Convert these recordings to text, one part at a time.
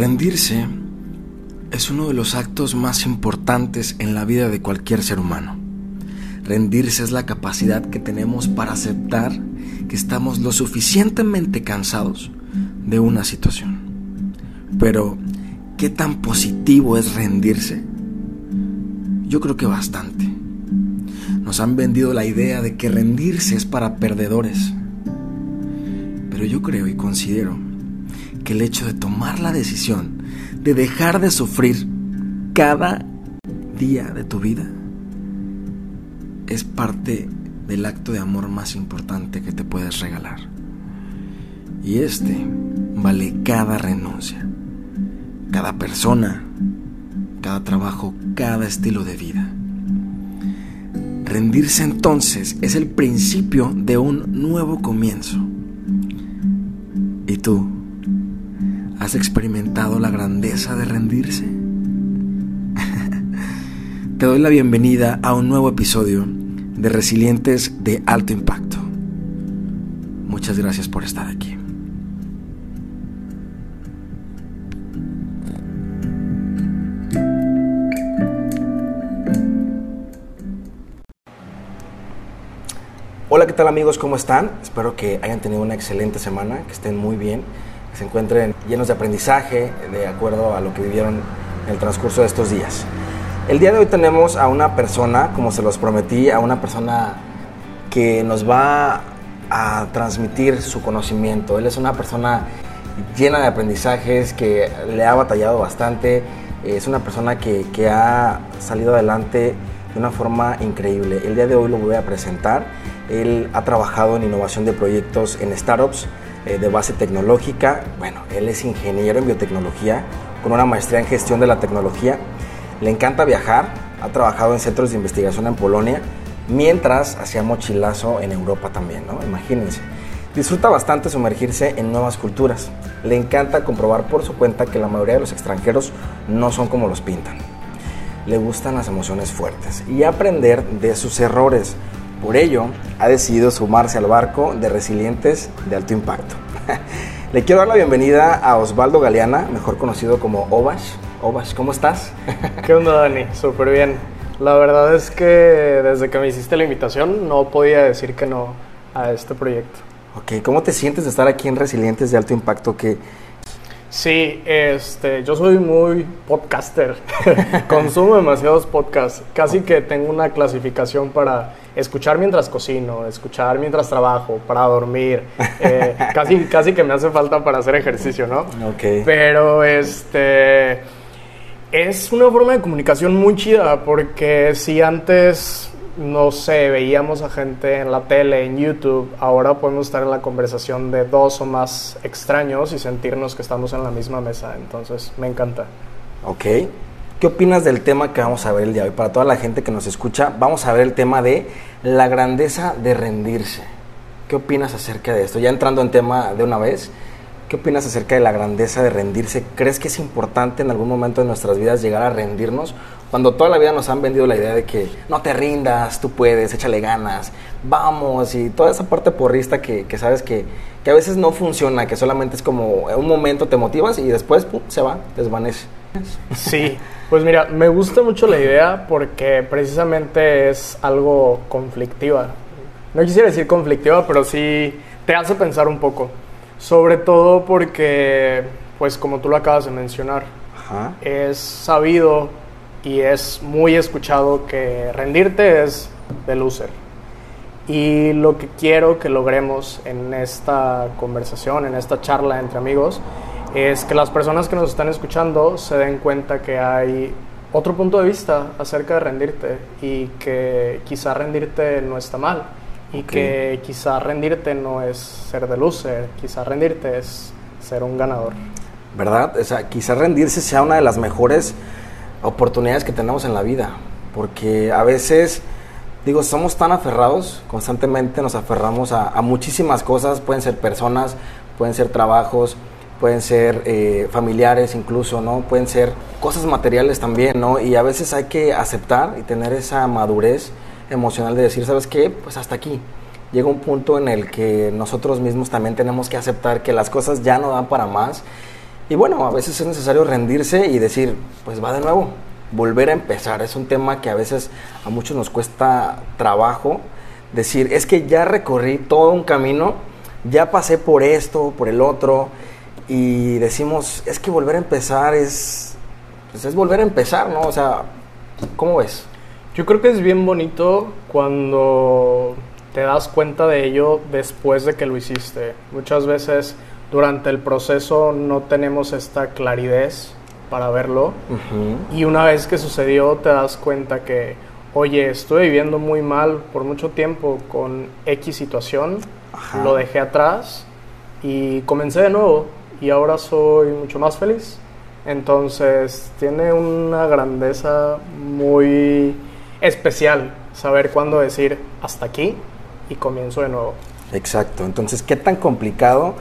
Rendirse es uno de los actos más importantes en la vida de cualquier ser humano. Rendirse es la capacidad que tenemos para aceptar que estamos lo suficientemente cansados de una situación. Pero, ¿qué tan positivo es rendirse? Yo creo que bastante. Nos han vendido la idea de que rendirse es para perdedores. Pero yo creo y considero que el hecho de tomar la decisión de dejar de sufrir cada día de tu vida es parte del acto de amor más importante que te puedes regalar. Y este vale cada renuncia, cada persona, cada trabajo, cada estilo de vida. Rendirse entonces es el principio de un nuevo comienzo. ¿Y tú? ¿Has experimentado la grandeza de rendirse? Te doy la bienvenida a un nuevo episodio de Resilientes de Alto Impacto. Muchas gracias por estar aquí. Hola, ¿qué tal amigos? ¿Cómo están? Espero que hayan tenido una excelente semana, que estén muy bien, que se encuentren llenos de aprendizaje de acuerdo a lo que vivieron en el transcurso de estos días. El día de hoy tenemos a una persona, como se los prometí, a una persona que nos va a transmitir su conocimiento. Él es una persona llena de aprendizajes, que le ha batallado bastante, es una persona que, que ha salido adelante de una forma increíble. El día de hoy lo voy a presentar él ha trabajado en innovación de proyectos en startups eh, de base tecnológica. Bueno, él es ingeniero en biotecnología con una maestría en gestión de la tecnología. Le encanta viajar, ha trabajado en centros de investigación en Polonia, mientras hacía mochilazo en Europa también, ¿no? Imagínense. Disfruta bastante sumergirse en nuevas culturas. Le encanta comprobar por su cuenta que la mayoría de los extranjeros no son como los pintan. Le gustan las emociones fuertes y aprender de sus errores por ello, ha decidido sumarse al barco de resilientes de alto impacto. Le quiero dar la bienvenida a Osvaldo Galeana, mejor conocido como Obash. Obash, ¿cómo estás? ¿Qué onda, Dani? Súper bien. La verdad es que desde que me hiciste la invitación no podía decir que no a este proyecto. Ok, ¿cómo te sientes de estar aquí en Resilientes de Alto Impacto? Que Sí, este, yo soy muy podcaster. Consumo demasiados podcasts. Casi que tengo una clasificación para escuchar mientras cocino, escuchar mientras trabajo, para dormir. Eh, casi, casi que me hace falta para hacer ejercicio, ¿no? Ok. Pero este es una forma de comunicación muy chida porque si antes no sé, veíamos a gente en la tele, en YouTube, ahora podemos estar en la conversación de dos o más extraños y sentirnos que estamos en la misma mesa. Entonces, me encanta. Ok. ¿Qué opinas del tema que vamos a ver el día de hoy? Para toda la gente que nos escucha, vamos a ver el tema de la grandeza de rendirse. ¿Qué opinas acerca de esto? Ya entrando en tema de una vez, ¿qué opinas acerca de la grandeza de rendirse? ¿Crees que es importante en algún momento de nuestras vidas llegar a rendirnos cuando toda la vida nos han vendido la idea de que no te rindas, tú puedes, échale ganas, vamos, y toda esa parte porrista que, sabes que, a veces no funciona, que solamente es como un momento te motivas y después se va, desvanece. Sí, pues mira, me gusta mucho la idea porque precisamente es algo conflictiva. No quisiera decir conflictiva, pero sí te hace pensar un poco. Sobre todo porque, pues como tú lo acabas de mencionar, es sabido y es muy escuchado que rendirte es de loser. Y lo que quiero que logremos en esta conversación, en esta charla entre amigos, es que las personas que nos están escuchando se den cuenta que hay otro punto de vista acerca de rendirte y que quizá rendirte no está mal y que quizá rendirte no es ser de loser, quizá rendirte es ser un ganador. ¿Verdad? O sea, quizá rendirse sea una de las mejores oportunidades que tenemos en la vida, porque a veces, digo, somos tan aferrados, constantemente nos aferramos a, muchísimas cosas, pueden ser personas, pueden ser trabajos, pueden ser eh, familiares incluso, ¿no? Pueden ser cosas materiales también, ¿no? Y a veces hay que aceptar y tener esa madurez emocional de decir, ¿sabes qué? Pues hasta aquí. Llega un punto en el que nosotros mismos también tenemos que aceptar que las cosas ya no dan para más Y bueno, a veces es necesario rendirse y decir, pues va de nuevo, volver a empezar. Es un tema que a veces a muchos nos cuesta trabajo decir, es que ya recorrí todo un camino, ya pasé por esto, por el otro, y decimos, es que volver a empezar es, pues es volver a empezar, ¿no? O sea, ¿cómo ves? Yo creo que es bien bonito cuando te das cuenta de ello después de que lo hiciste. Muchas veces durante el proceso no tenemos esta claridad para verlo y una vez que sucedió te das cuenta que, oye, estuve viviendo muy mal por mucho tiempo con X situación, lo dejé atrás y comencé de nuevo y ahora soy mucho más feliz. Entonces tiene una grandeza muy especial saber cuándo decir hasta aquí y comienzo de nuevo. Exacto, entonces, ¿qué tan complicado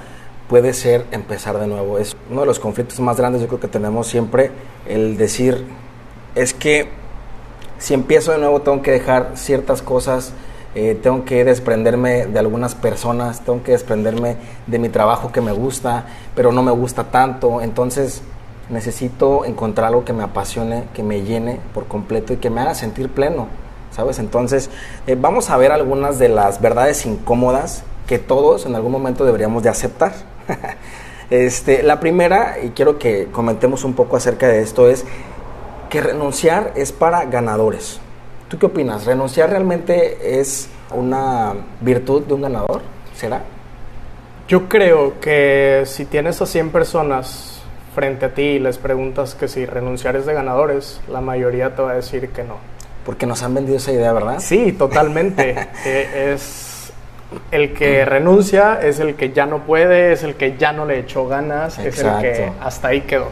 puede ser empezar de nuevo? Es uno de los conflictos más grandes yo creo que tenemos siempre, el decir, es que si empiezo de nuevo tengo que dejar ciertas cosas, eh, tengo que desprenderme de algunas personas, tengo que desprenderme de mi trabajo que me gusta, pero no me gusta tanto, entonces necesito encontrar algo que me apasione, que me llene por completo y que me haga sentir pleno. ¿sabes? Entonces, eh, vamos a ver algunas de las verdades incómodas que todos en algún momento deberíamos de aceptar. este, la primera, y quiero que comentemos un poco acerca de esto, es que renunciar es para ganadores. ¿Tú qué opinas? ¿Renunciar realmente es una virtud de un ganador? ¿Será? Yo creo que si tienes a 100 personas frente a ti y les preguntas que si renunciar es de ganadores, la mayoría te va a decir que no. Porque nos han vendido esa idea, ¿verdad? Sí, totalmente. Eh, es el que renuncia, es el que ya no puede, es el que ya no le echó ganas, es el que hasta ahí quedó.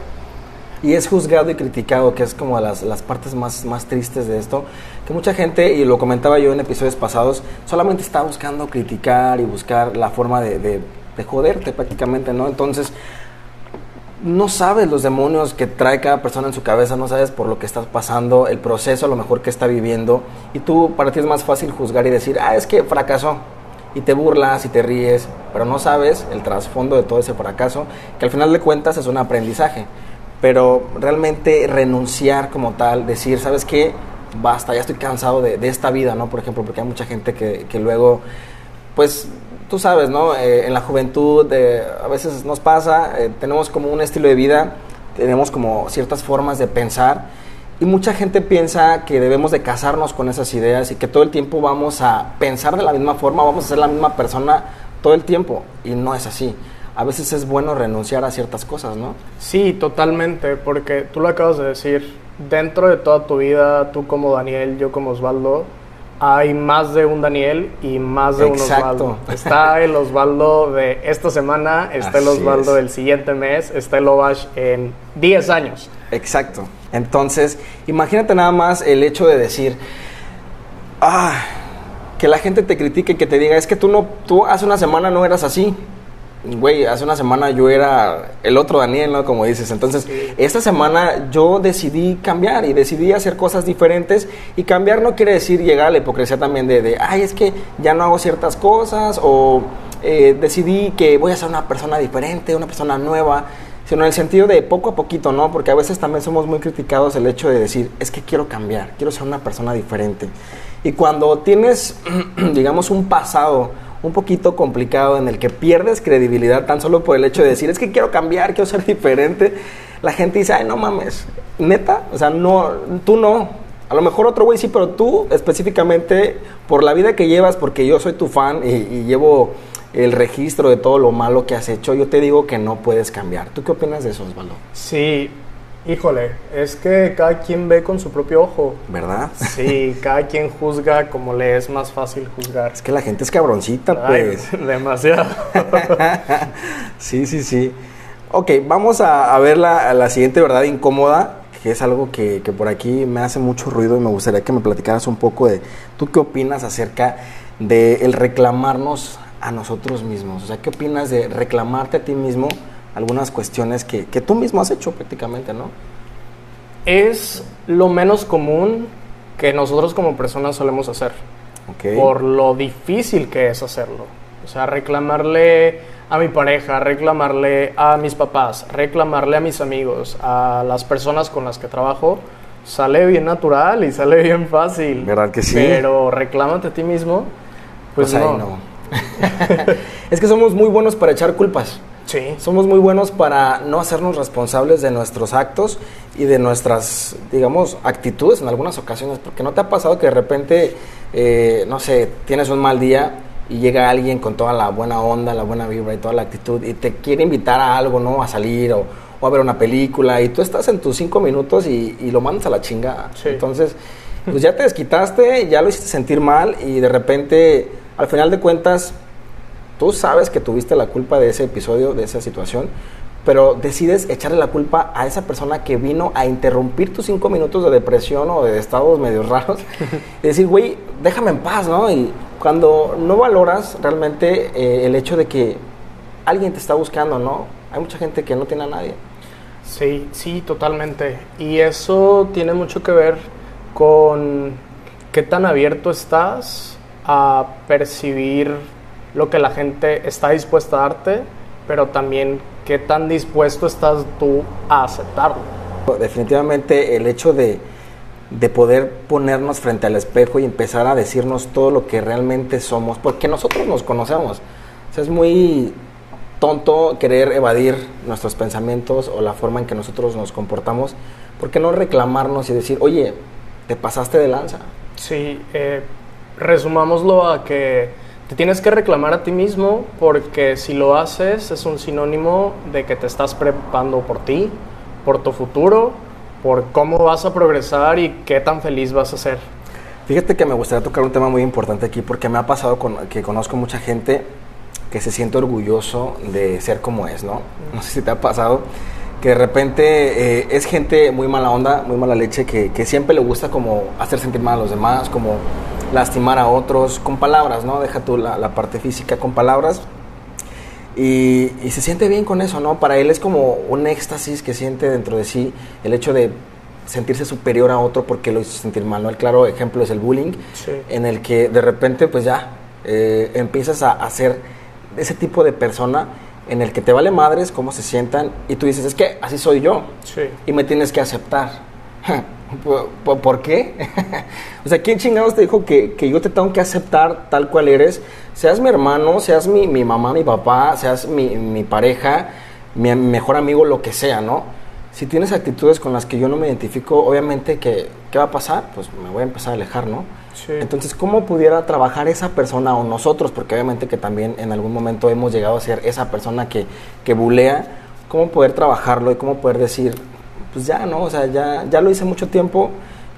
Y es juzgado y criticado, que es como las, las partes más, más tristes de esto, que mucha gente, y lo comentaba yo en episodios pasados, solamente está buscando criticar y buscar la forma de, de, de joderte prácticamente, ¿no? Entonces, no sabes los demonios que trae cada persona en su cabeza, no sabes por lo que estás pasando, el proceso a lo mejor que está viviendo, y tú para ti es más fácil juzgar y decir, ah, es que fracasó, y te burlas y te ríes, pero no sabes el trasfondo de todo ese fracaso, que al final de cuentas es un aprendizaje, pero realmente renunciar como tal, decir, ¿sabes qué? Basta, ya estoy cansado de, esta vida, ¿no? Por ejemplo, porque hay mucha gente que, que luego, pues tú sabes, ¿no? Eh, en la juventud eh, a veces nos pasa, eh, tenemos como un estilo de vida, tenemos como ciertas formas de pensar y mucha gente piensa que debemos de casarnos con esas ideas y que todo el tiempo vamos a pensar de la misma forma, vamos a ser la misma persona todo el tiempo y no es así. A veces es bueno renunciar a ciertas cosas, ¿no? Sí, totalmente, porque tú lo acabas de decir, dentro de toda tu vida, tú como Daniel, yo como Osvaldo, hay más de un Daniel y más de un Osvaldo. Está el Osvaldo de esta semana, está el Osvaldo del siguiente mes, está el Ovash en 10 años. Exacto. Entonces, imagínate nada más el hecho de decir, ah, que la gente te critique, que te diga, es que tú no, tú hace una semana no eras así güey, hace una semana yo era el otro Daniel, ¿no? Como dices. Entonces, esta semana yo decidí cambiar y decidí hacer cosas diferentes. Y cambiar no quiere decir llegar a la hipocresía también de, de ay, es que ya no hago ciertas cosas o eh, decidí que voy a ser una persona diferente, una persona nueva. Sino en el sentido de poco a poquito, ¿no? Porque a veces también somos muy criticados el hecho de decir, es que quiero cambiar, quiero ser una persona diferente. Y cuando tienes, digamos, un pasado, un poquito complicado en el que pierdes credibilidad tan solo por el hecho de decir, es que quiero cambiar, quiero ser diferente, la gente dice, ay, no mames, neta, o sea, no, tú no. A lo mejor otro güey sí, pero tú específicamente, por la vida que llevas, porque yo soy tu fan y, llevo el registro de todo lo malo que has hecho, yo te digo que no puedes cambiar. ¿Tú qué opinas de eso, Osvaldo? Sí, Híjole, es que cada quien ve con su propio ojo. ¿Verdad? Sí, cada quien juzga como le es más fácil juzgar. Es que la gente es cabroncita, pues. demasiado. sí, sí, sí. Ok, vamos a, ver la, la, siguiente verdad incómoda, que es algo que, que, por aquí me hace mucho ruido y me gustaría que me platicaras un poco de, ¿tú qué opinas acerca de el reclamarnos a nosotros mismos? O sea, ¿qué opinas de reclamarte a ti mismo? Algunas cuestiones que, que tú mismo has hecho prácticamente, ¿no? Es lo menos común que nosotros como personas solemos hacer. Por lo difícil que es hacerlo. O sea, reclamarle a mi pareja, reclamarle a mis papás, reclamarle a mis amigos, a las personas con las que trabajo, sale bien natural y sale bien fácil. ¿Verdad que sí? Pero reclámate a ti mismo, pues, Pues ahí no. no. es que somos muy buenos para echar culpas. Sí. Somos muy buenos para no hacernos responsables de nuestros actos y de nuestras, digamos, actitudes en algunas ocasiones. Porque no te ha pasado que de repente, eh, no sé, tienes un mal día y llega alguien con toda la buena onda, la buena vibra y toda la actitud y te quiere invitar a algo, ¿no? A salir o, o a ver una película y tú estás en tus cinco minutos y, y lo mandas a la chingada. Sí. Entonces, pues ya te desquitaste, ya lo hiciste sentir mal y de repente, al final de cuentas, tú sabes que tuviste la culpa de ese episodio, de esa situación, pero decides echarle la culpa a esa persona que vino a interrumpir tus cinco minutos de depresión o de estados medio raros y decir, güey, déjame en paz, ¿no? Y cuando no valoras realmente eh, el hecho de que alguien te está buscando, ¿no? Hay mucha gente que no tiene a nadie. Sí, sí, totalmente. Y eso tiene mucho que ver con qué tan abierto estás a percibir lo que la gente está dispuesta a darte, pero también qué tan dispuesto estás tú a aceptarlo. Definitivamente el hecho de, de poder ponernos frente al espejo y empezar a decirnos todo lo que realmente somos, porque nosotros nos conocemos. O sea, es muy tonto querer evadir nuestros pensamientos o la forma en que nosotros nos comportamos, ¿por qué no reclamarnos y decir, oye, te pasaste de lanza? Sí, eh, resumámoslo a que te tienes que reclamar a ti mismo porque si lo haces es un sinónimo de que te estás preocupando por ti, por tu futuro, por cómo vas a progresar y qué tan feliz vas a ser. Fíjate que me gustaría tocar un tema muy importante aquí porque me ha pasado con, que conozco mucha gente que se siente orgulloso de ser como es, ¿no? No sé si te ha pasado que de repente eh, es gente muy mala onda, muy mala leche, que, que, siempre le gusta como hacer sentir mal a los demás, como lastimar a otros, con palabras, ¿no? Deja tú la, la parte física con palabras. Y, y, se siente bien con eso, ¿no? Para él es como un éxtasis que siente dentro de sí el hecho de sentirse superior a otro porque lo hizo sentir mal, ¿no? El claro ejemplo es el bullying, Sí. en el que de repente pues ya eh, empiezas a hacer ese tipo de persona en el que te vale madres cómo se sientan y tú dices, es que así soy yo Sí. y me tienes que aceptar. ¿Por, por- qué? o sea, ¿quién chingados te dijo que, que yo te tengo que aceptar tal cual eres? Seas mi hermano, seas mi, mi mamá, mi papá, seas mi, mi pareja, mi mejor amigo, lo que sea, ¿no? Si tienes actitudes con las que yo no me identifico, obviamente, que, ¿qué va a pasar? Pues me voy a empezar a alejar, ¿no? Sí. Entonces, ¿cómo pudiera trabajar esa persona o nosotros? Porque obviamente que también en algún momento hemos llegado a ser esa persona que, que bulea. ¿Cómo poder trabajarlo y cómo poder decir, pues ya, ¿no? O sea, ya, ya lo hice mucho tiempo,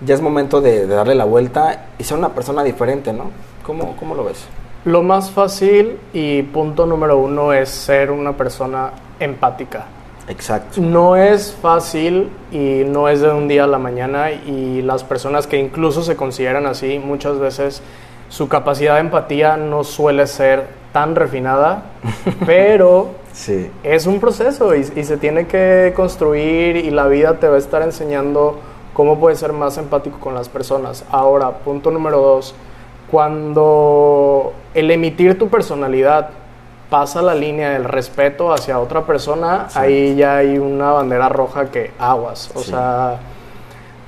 ya es momento de, de darle la vuelta y ser una persona diferente, ¿no? ¿Cómo, cómo lo ves? Lo más fácil y punto número uno es ser una persona empática. Exacto. No es fácil y no es de un día a la mañana y las personas que incluso se consideran así, muchas veces su capacidad de empatía no suele ser tan refinada, pero Sí. es un proceso y, y se tiene que construir y la vida te va a estar enseñando cómo puedes ser más empático con las personas. Ahora, punto número dos, cuando el emitir tu personalidad pasa la línea del respeto hacia otra persona, Sí. ahí ya hay una bandera roja que aguas. O Sí. sea,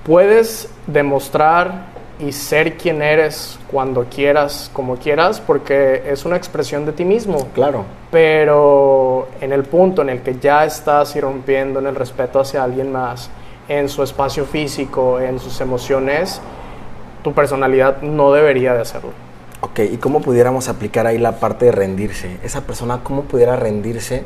puedes demostrar y ser quien eres cuando quieras, como quieras, porque es una expresión de ti mismo. Claro. Pero en el punto en el que ya estás irrumpiendo en el respeto hacia alguien más, en su espacio físico, en sus emociones, tu personalidad no debería de hacerlo. Ok, ¿y cómo pudiéramos aplicar ahí la parte de rendirse? Esa persona, ¿cómo pudiera rendirse?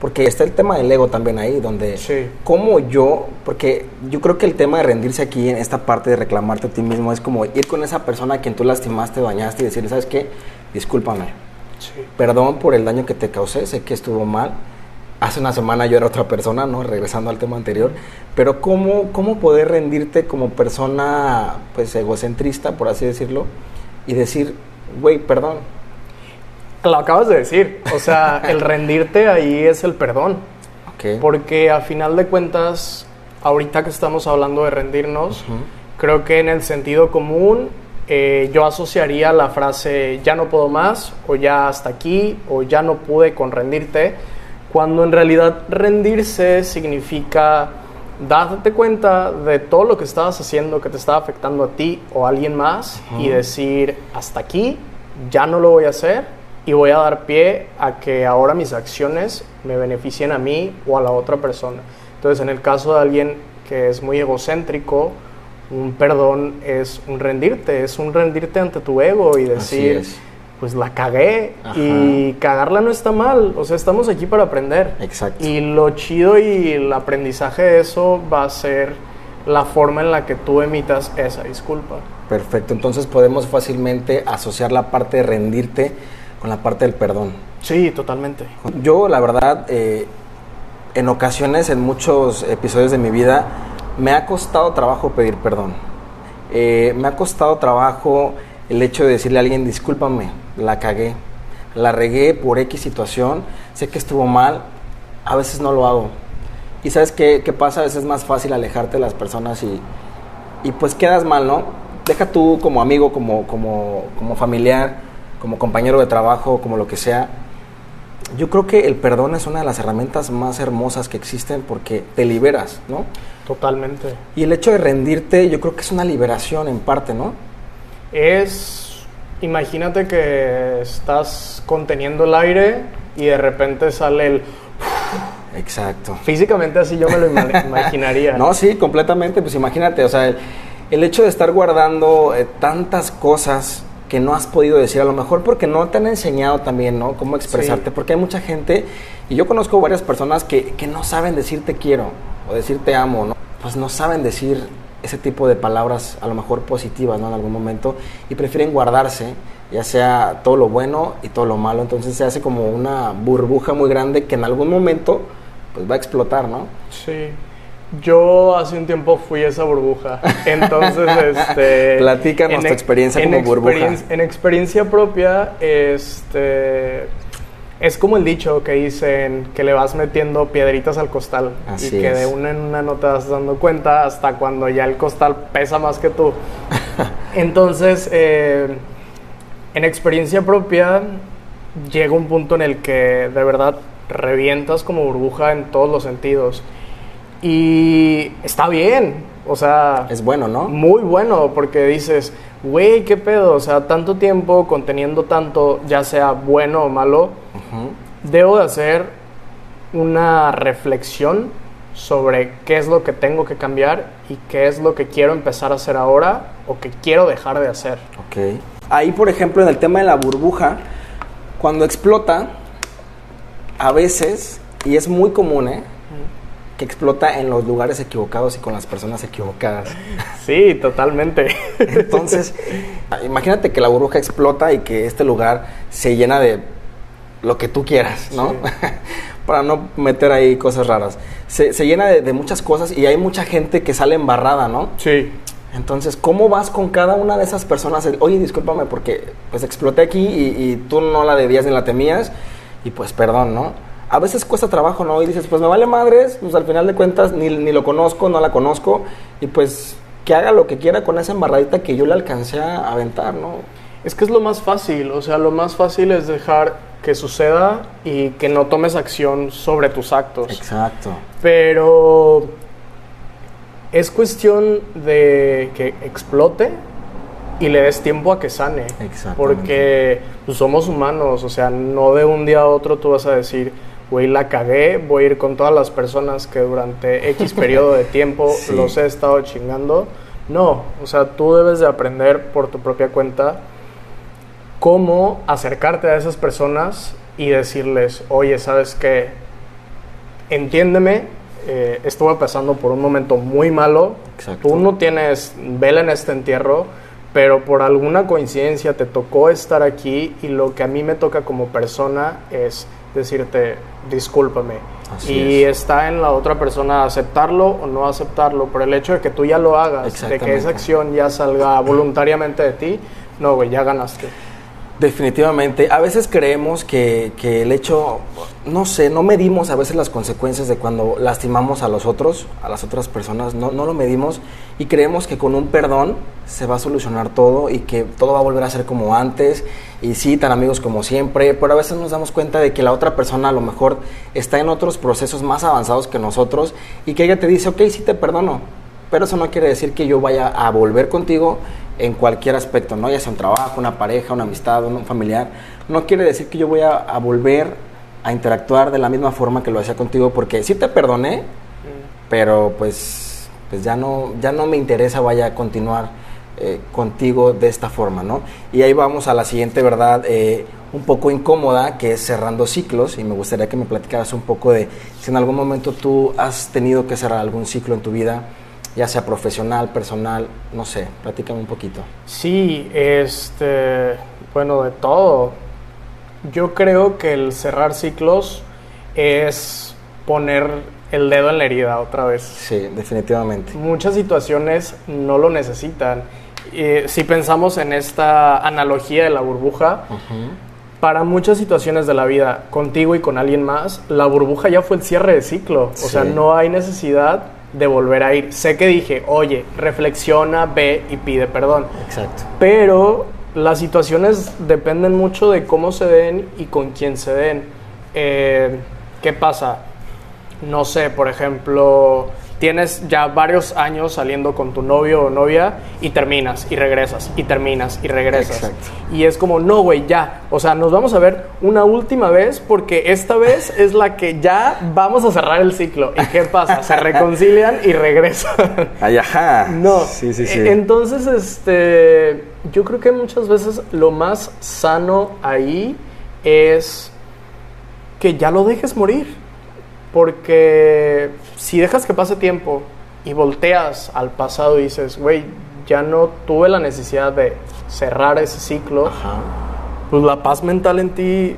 Porque está el tema del ego también ahí, donde Sí. cómo yo, porque yo creo que el tema de rendirse aquí en esta parte de reclamarte a ti mismo es como ir con esa persona a quien tú lastimaste, dañaste y decirle, ¿sabes qué? Discúlpame, Sí. perdón por el daño que te causé, sé que estuvo mal. Hace una semana yo era otra persona, ¿no? Regresando al tema anterior. Pero ¿cómo, cómo poder rendirte como persona, pues, egocentrista, por así decirlo? Y decir, güey, perdón. Lo acabas de decir. O sea, el rendirte ahí es el perdón. Porque a final de cuentas, ahorita que estamos hablando de rendirnos, creo que en el sentido común eh, yo asociaría la frase ya no puedo más, o ya hasta aquí, o ya no pude con rendirte, cuando en realidad rendirse significa darte cuenta de todo lo que estabas haciendo que te estaba afectando a ti o a alguien más y decir hasta aquí, ya no lo voy a hacer y voy a dar pie a que ahora mis acciones me beneficien a mí o a la otra persona. Entonces, en el caso de alguien que es muy egocéntrico, un perdón es un rendirte, es un rendirte ante tu ego y decir, pues la cagué y cagarla no está mal, o sea, estamos aquí para aprender. Exacto. Y lo chido y el aprendizaje de eso va a ser la forma en la que tú emitas esa disculpa. Perfecto, entonces podemos fácilmente asociar la parte de rendirte con la parte del perdón. Sí, totalmente. Yo, la verdad, eh, en ocasiones, en muchos episodios de mi vida, me ha costado trabajo pedir perdón. Eh, me ha costado trabajo el hecho de decirle a alguien, discúlpame, la cagué, la regué por X situación, sé que estuvo mal, a veces no lo hago. Y sabes qué, qué pasa, a veces es más fácil alejarte de las personas y, y pues quedas mal, ¿no? Deja tú como amigo, como, como, como familiar, como compañero de trabajo, como lo que sea. Yo creo que el perdón es una de las herramientas más hermosas que existen porque te liberas, ¿no? Totalmente. Y el hecho de rendirte, yo creo que es una liberación en parte, ¿no? Es, imagínate que estás conteniendo el aire y de repente sale el... Exacto. Físicamente así yo me lo imaginaría. no, sí, completamente. Pues imagínate, o sea, el, hecho de estar guardando eh, tantas cosas que no has podido decir, a lo mejor porque no te han enseñado también, ¿no? Cómo expresarte, porque hay mucha gente, y yo conozco varias personas que, que no saben decir te quiero o decir te amo, ¿no? Pues no saben decir ese tipo de palabras a lo mejor positivas, ¿no? En algún momento, y prefieren guardarse, ya sea todo lo bueno y todo lo malo, entonces se hace como una burbuja muy grande que en algún momento pues va a explotar, ¿no? Sí. Yo hace un tiempo fui esa burbuja. Entonces, este. Platícanos tu experiencia como burbuja. En experiencia propia, este. Es como el dicho que dicen que le vas metiendo piedritas al costal y que de una en una no te vas dando cuenta hasta cuando ya el costal pesa más que tú. Entonces, eh, en experiencia propia, llega un punto en el que de verdad revientas como burbuja en todos los sentidos. Y está bien, o sea... Es bueno, ¿no? Muy bueno, porque dices, güey, ¿qué pedo? O sea, tanto tiempo conteniendo tanto, ya sea bueno o malo, debo de hacer una reflexión sobre qué es lo que tengo que cambiar y qué es lo que quiero empezar a hacer ahora o que quiero dejar de hacer. Ok. Ahí, por ejemplo, en el tema de la burbuja, cuando explota, a veces, y es muy común, ¿eh? que explota en los lugares equivocados y con las personas equivocadas. Sí, totalmente. Entonces, imagínate que la burbuja explota y que este lugar se llena de lo que tú quieras, ¿no? Para no meter ahí cosas raras. Se, llena de, muchas cosas y hay mucha gente que sale embarrada, ¿no? Sí. Entonces, ¿cómo vas con cada una de esas personas? Oye, discúlpame porque pues exploté aquí y, y tú no la debías ni la temías y pues perdón, ¿no? a veces cuesta trabajo, ¿no? Y dices, pues me vale madres, pues al final de cuentas ni, ni, lo conozco, no la conozco, y pues que haga lo que quiera con esa embarradita que yo le alcancé a aventar, ¿no? Es que es lo más fácil, o sea, lo más fácil es dejar que suceda y que no tomes acción sobre tus actos. Exacto. Pero es cuestión de que explote y le des tiempo a que sane. Porque pues, somos humanos, o sea, no de un día a otro tú vas a decir, güey, la cagué, voy a ir con todas las personas que durante X periodo de tiempo los he estado chingando. No, o sea, tú debes de aprender por tu propia cuenta cómo acercarte a esas personas y decirles, oye, ¿sabes qué? Entiéndeme, eh, estuve pasando por un momento muy malo, tú no tienes vela en este entierro, pero por alguna coincidencia te tocó estar aquí y lo que a mí me toca como persona es decirte, discúlpame. y está en la otra persona aceptarlo o no aceptarlo, pero el hecho de que tú ya lo hagas, de que esa acción ya salga voluntariamente de ti, no, güey, ya ganaste. Definitivamente. A veces creemos que, que, el hecho, no sé, no medimos a veces las consecuencias de cuando lastimamos a los otros, a las otras personas, no, no lo medimos y creemos que con un perdón se va a solucionar todo y que todo va a volver a ser como antes y sí, tan amigos como siempre, pero a veces nos damos cuenta de que la otra persona a lo mejor está en otros procesos más avanzados que nosotros y que ella te dice, ok, sí te perdono, pero eso no quiere decir que yo vaya a volver contigo en cualquier aspecto, ¿no? Ya sea un trabajo, una pareja, una amistad, un familiar. No quiere decir que yo voy a, volver a interactuar de la misma forma que lo hacía contigo, porque sí te perdoné, mm. pero pues, pues ya, no, ya no me interesa vaya a continuar eh, contigo de esta forma, ¿no? Y ahí vamos a la siguiente verdad, eh, un poco incómoda, que es cerrando ciclos, y me gustaría que me platicaras un poco de si en algún momento tú has tenido que cerrar algún ciclo en tu vida, ya sea profesional, personal, no sé, platícame un poquito. Sí, este, bueno, de todo. Yo creo que el cerrar ciclos es poner el dedo en la herida otra vez. Sí, definitivamente. Muchas situaciones no lo necesitan. si pensamos en esta analogía de la burbuja, para muchas situaciones de la vida, contigo y con alguien más, la burbuja ya fue el cierre de ciclo. O sea, no hay necesidad de volver a ir. Sé que dije, oye, reflexiona, ve y pide perdón. Exacto. Pero las situaciones dependen mucho de cómo se den y con quién se den. Eh, ¿Qué pasa? No sé, por ejemplo, tienes ya varios años saliendo con tu novio o novia y terminas y regresas y terminas y regresas. Exacto. Y es como, no, güey, ya. O sea, nos vamos a ver una última vez porque esta vez es la que ya vamos a cerrar el ciclo. ¿Y qué pasa? Se reconcilian y regresan. Ay, ajá. No. Sí, sí, sí. Entonces, este, yo creo que muchas veces lo más sano ahí es que ya lo dejes morir. Porque si dejas que pase tiempo y volteas al pasado y dices, güey, ya no tuve la necesidad de cerrar ese ciclo, pues la paz mental en ti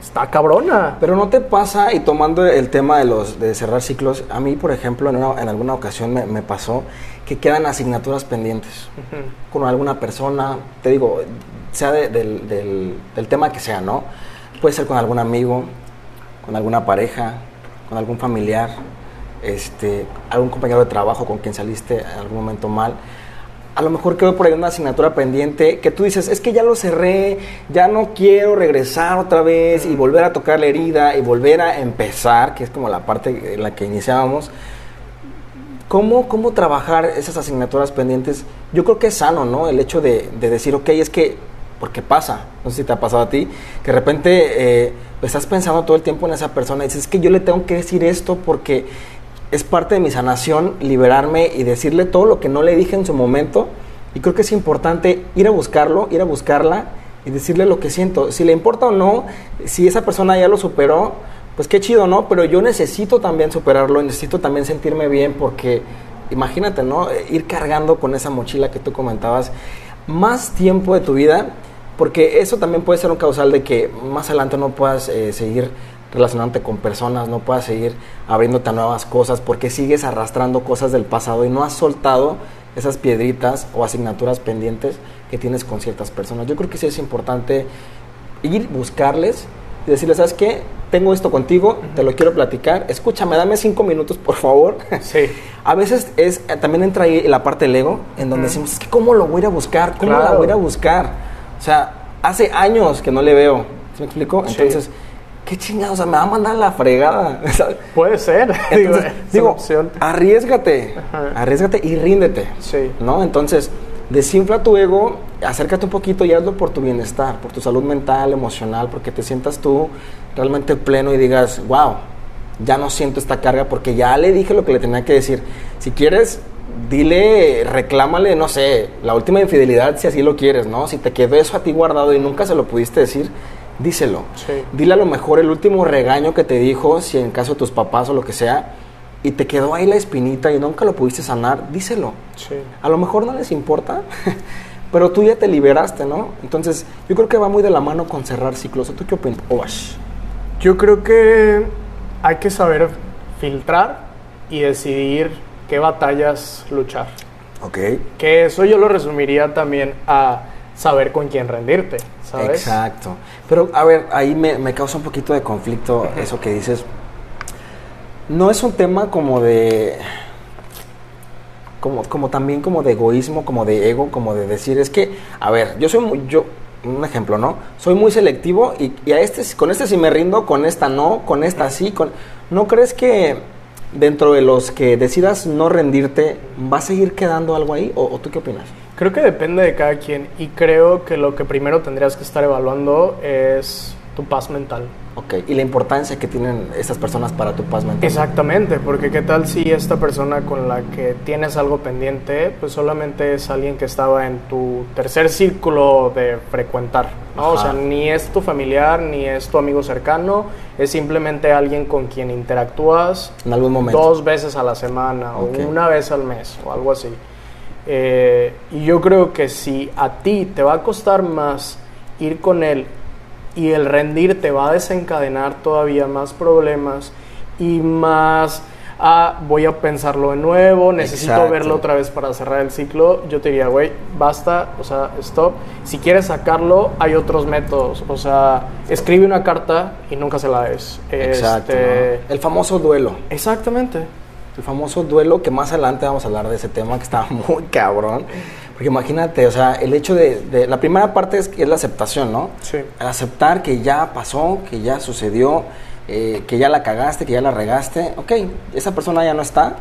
está cabrona. Pero no te pasa, y tomando el tema de los de cerrar ciclos, a mí, por ejemplo, en, alguna ocasión me, pasó que quedan asignaturas pendientes con alguna persona, te digo, sea del, del tema que sea, ¿no? Puede ser con algún amigo, con alguna pareja, con algún familiar, este, algún compañero de trabajo con quien saliste en algún momento mal. A lo mejor quedó por ahí una asignatura pendiente que tú dices, es que ya lo cerré, ya no quiero regresar otra vez y volver a tocar la herida y volver a empezar, que es como la parte en la que iniciábamos. ¿Cómo, ¿Cómo trabajar esas asignaturas pendientes? Yo creo que es sano, ¿no? El hecho de, de decir, ok, es que porque pasa, no sé si te ha pasado a ti, que de repente eh, estás pensando todo el tiempo en esa persona y dices, es que yo le tengo que decir esto porque es parte de mi sanación liberarme y decirle todo lo que no le dije en su momento. Y creo que es importante ir a buscarlo, ir a buscarla y decirle lo que siento. Si le importa o no, si esa persona ya lo superó, pues qué chido, ¿no? Pero yo necesito también superarlo, necesito también sentirme bien porque imagínate, ¿no? Ir cargando con esa mochila que tú comentabas más tiempo de tu vida porque eso también puede ser un causal de que más adelante no puedas eh, seguir relacionándote con personas, no puedas seguir abriéndote a nuevas cosas, porque sigues arrastrando cosas del pasado y no has soltado esas piedritas o asignaturas pendientes que tienes con ciertas personas. Yo creo que sí es importante ir, buscarles y decirles, ¿sabes qué? Tengo esto contigo, te lo quiero platicar, escúchame, dame cinco minutos, por favor. Sí. a veces es, también entra ahí la parte del ego, en donde decimos, es que ¿cómo lo voy a ir a buscar? ¿Cómo la voy a ir a buscar? O sea, hace años que no le veo. ¿Se me explicó? Entonces, qué chingados, o sea, me va a mandar la fregada. Puede ser. Entonces, digo, arriesgate, arriesgate y ríndete. Sí. ¿No? Entonces, desinfla tu ego, acércate un poquito y hazlo por tu bienestar, por tu salud mental, emocional, porque te sientas tú realmente pleno y digas, wow, ya no siento esta carga porque ya le dije lo que le tenía que decir. Si quieres, dile, reclámale, no sé, la última infidelidad si así lo quieres, ¿no? Si te quedó eso a ti guardado y nunca se lo pudiste decir, díselo. Dile a lo mejor el último regaño que te dijo, si en caso de tus papás o lo que sea, y te quedó ahí la espinita y nunca lo pudiste sanar, díselo. A lo mejor no les importa, pero tú ya te liberaste, ¿no? Entonces, yo creo que va muy de la mano con cerrar ciclos. ¿Tú qué opinas? Yo creo que hay que saber filtrar y decidir qué batallas luchar. Ok. Que eso yo lo resumiría también a saber con quién rendirte, ¿sabes? Exacto. Pero, a ver, ahí me, me causa un poquito de conflicto eso que dices. No es un tema como de... Como, como también como de egoísmo, como de ego, como de decir, es que, a ver, yo soy muy, yo, un ejemplo, ¿no? Soy muy selectivo y, y a este, con este sí me rindo, con esta no, con esta sí, con... ¿No crees que dentro de los que decidas no rendirte, va a seguir quedando algo ahí? ¿O, o tú qué opinas? Creo que depende de cada quien y creo que lo que primero tendrías que estar evaluando es tu paz mental. Ok, y la importancia que tienen estas personas para tu paz mental. Exactamente, porque qué tal si esta persona con la que tienes algo pendiente, pues solamente es alguien que estaba en tu tercer círculo de frecuentar, ¿no? O Ajá. sea, ni es tu familiar, ni es tu amigo cercano, es simplemente alguien con quien interactúas En algún momento. dos veces a la semana Ok. o una vez al mes o algo así. Eh, y yo creo que si a ti te va a costar más ir con él y el rendir te va a desencadenar todavía más problemas y más, ah, voy a pensarlo de nuevo, necesito Exacto. verlo otra vez para cerrar el ciclo, yo te diría, güey, basta, o sea, stop. Si quieres sacarlo, hay otros métodos, o sea, escribe una carta y nunca se la des. Exacto. Este, ¿no? El famoso duelo. Exactamente. El famoso duelo que más adelante vamos a hablar de ese tema que está muy cabrón. Porque imagínate, o sea, el hecho de, de- la primera parte es, es la aceptación, ¿no? Sí. El aceptar que ya pasó, que ya sucedió, eh, que ya la cagaste, que ya la regaste. Ok, esa persona ya no está,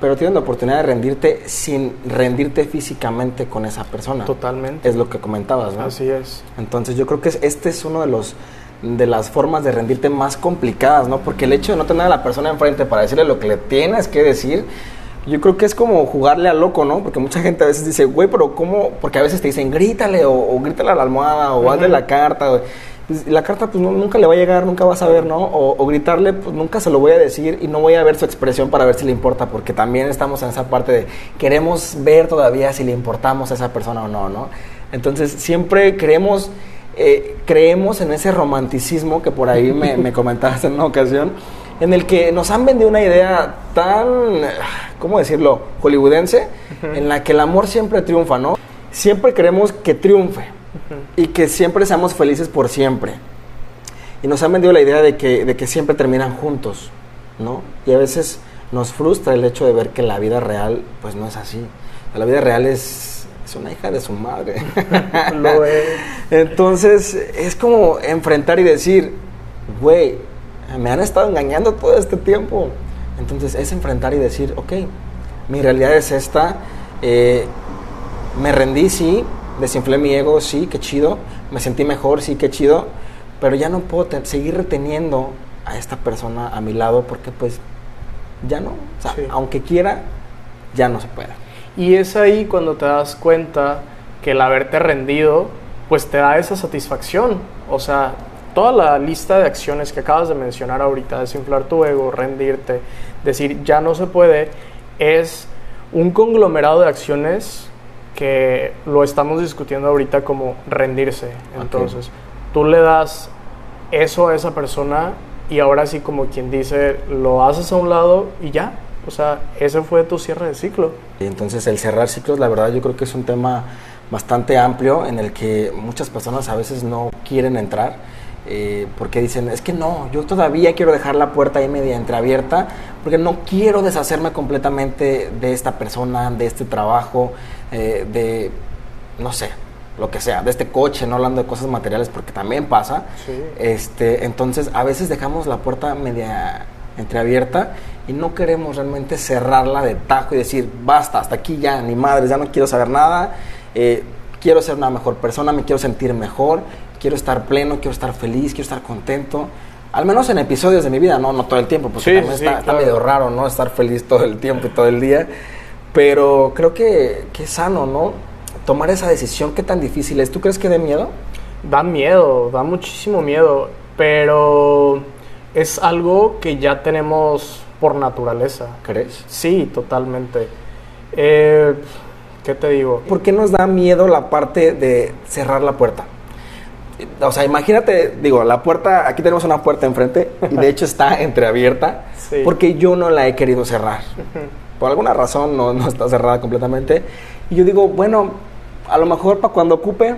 pero tienes la oportunidad de rendirte sin rendirte físicamente con esa persona. Totalmente. Es lo que comentabas, ¿no? Así es. Entonces yo creo que es- este es uno de los de las formas de rendirte más complicadas, ¿no? Porque el hecho de no tener a la persona enfrente para decirle lo que le tienes que decir, yo creo que es como jugarle al loco, ¿no? Porque mucha gente a veces dice, güey, pero ¿cómo? Porque a veces te dicen, grítale o, o grítale a la almohada o hazle la carta. o- pues, la carta pues no- nunca le va a llegar, nunca va a saber, ¿no? O, o gritarle, pues nunca se lo voy a decir y no voy a ver su expresión para ver si le importa, porque también estamos en esa parte de queremos ver todavía si le importamos a esa persona o no, ¿no? Entonces siempre queremos, eh, creemos en ese romanticismo que por ahí me, me comentabas en una ocasión, en el que nos han vendido una idea tan, ¿cómo decirlo?, hollywoodense, en la que el amor siempre triunfa, ¿no? Siempre queremos que triunfe y que siempre seamos felices por siempre. Y nos han vendido la idea de que, de que siempre terminan juntos, ¿no? Y a veces nos frustra el hecho de ver que la vida real, pues no es así. La vida real es, es una hija de su madre. Lo es. Entonces, es como enfrentar y decir, güey, me han estado engañando todo este tiempo. Entonces, es enfrentar y decir, ok, mi realidad es esta, eh, me rendí, sí, desinflé mi ego, sí, qué chido, me sentí mejor, sí, qué chido, pero ya no puedo seguir reteniendo a esta persona a mi lado porque pues ya no, o sea, Sí. aunque quiera, ya no se puede. Y es ahí cuando te das cuenta que el haberte rendido, pues te da esa satisfacción. O sea, toda la lista de acciones que acabas de mencionar ahorita, desinflar tu ego, rendirte, decir ya no se puede, es un conglomerado de acciones que lo estamos discutiendo ahorita como rendirse. Entonces, tú le das eso a esa persona y ahora sí como quien dice, lo haces a un lado y ya. O sea, ese fue tu cierre de ciclo. Y entonces el cerrar ciclos, la verdad yo creo que es un tema bastante amplio en el que muchas personas a veces no quieren entrar eh, porque dicen, es que no, yo todavía quiero dejar la puerta ahí media entreabierta porque no quiero deshacerme completamente de esta persona, de este trabajo, eh, de, no sé, lo que sea, de este coche, no hablando de cosas materiales porque también pasa. Sí. Este, entonces a veces dejamos la puerta media entreabierta y no queremos realmente cerrarla de tajo y decir, basta, hasta aquí ya, ni madres, ya no quiero saber nada, eh, quiero ser una mejor persona, me quiero sentir mejor, quiero estar pleno, quiero estar feliz, quiero estar contento. Al menos en episodios de mi vida, no, no todo el tiempo, porque Sí, también sí, está, medio raro, ¿no? Estar feliz todo el tiempo y todo el día. Pero creo que, que es sano, ¿no? Tomar esa decisión, ¿qué tan difícil es? ¿Tú crees que dé miedo? Da miedo, da muchísimo miedo, pero es algo que ya tenemos por naturaleza. ¿Crees? Sí, totalmente. Eh, ¿Qué te digo? ¿Por qué nos da miedo la parte de cerrar la puerta? O sea, imagínate, digo, la puerta, aquí tenemos una puerta enfrente y de hecho está entreabierta Sí. porque yo no la he querido cerrar. Por alguna razón no, no está cerrada completamente. Y yo digo, bueno, a lo mejor para cuando ocupe,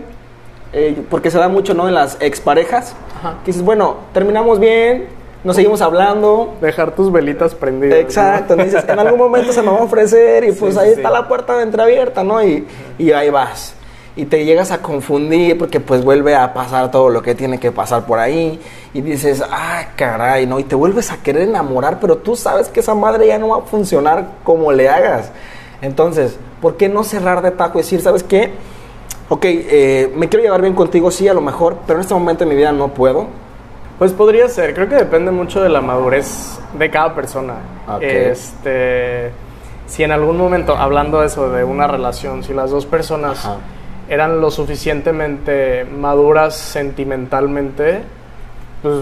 eh, porque se da mucho, ¿no? En las exparejas, Ajá. que dices, bueno, terminamos bien, nos seguimos hablando. Dejar tus velitas prendidas. Exacto, ¿no? dices, en algún momento se me va a ofrecer y pues Sí, ahí sí, está la puerta entreabierta, ¿no? Y, y ahí vas. Y te llegas a confundir porque pues vuelve a pasar todo lo que tiene que pasar por ahí. Y dices, ah, caray, ¿no? Y te vuelves a querer enamorar, pero tú sabes que esa madre ya no va a funcionar como le hagas. Entonces, ¿por qué no cerrar de tajo y decir, ¿sabes qué? Ok, eh, me quiero llevar bien contigo, sí, a lo mejor, pero en este momento de mi vida no puedo. Pues podría ser, creo que depende mucho de la madurez de cada persona. Ok. Este, si en algún momento, hablando de eso, de una relación, si las dos personas Ajá. Eran lo suficientemente maduras sentimentalmente, pues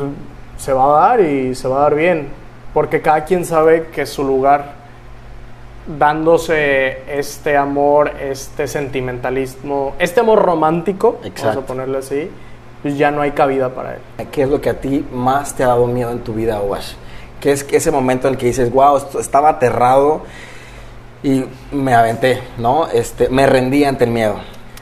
se va a dar y se va a dar bien. Porque cada quien sabe que su lugar, dándose este amor, este sentimentalismo, este amor romántico, Exacto. vamos a ponerlo así, pues ya no hay cabida para él. ¿Qué es lo que a ti más te ha dado miedo en tu vida, Wash? ¿Qué es ese momento en el que dices, wow, estaba aterrado y me aventé, ¿no? Este, me rendí ante el miedo.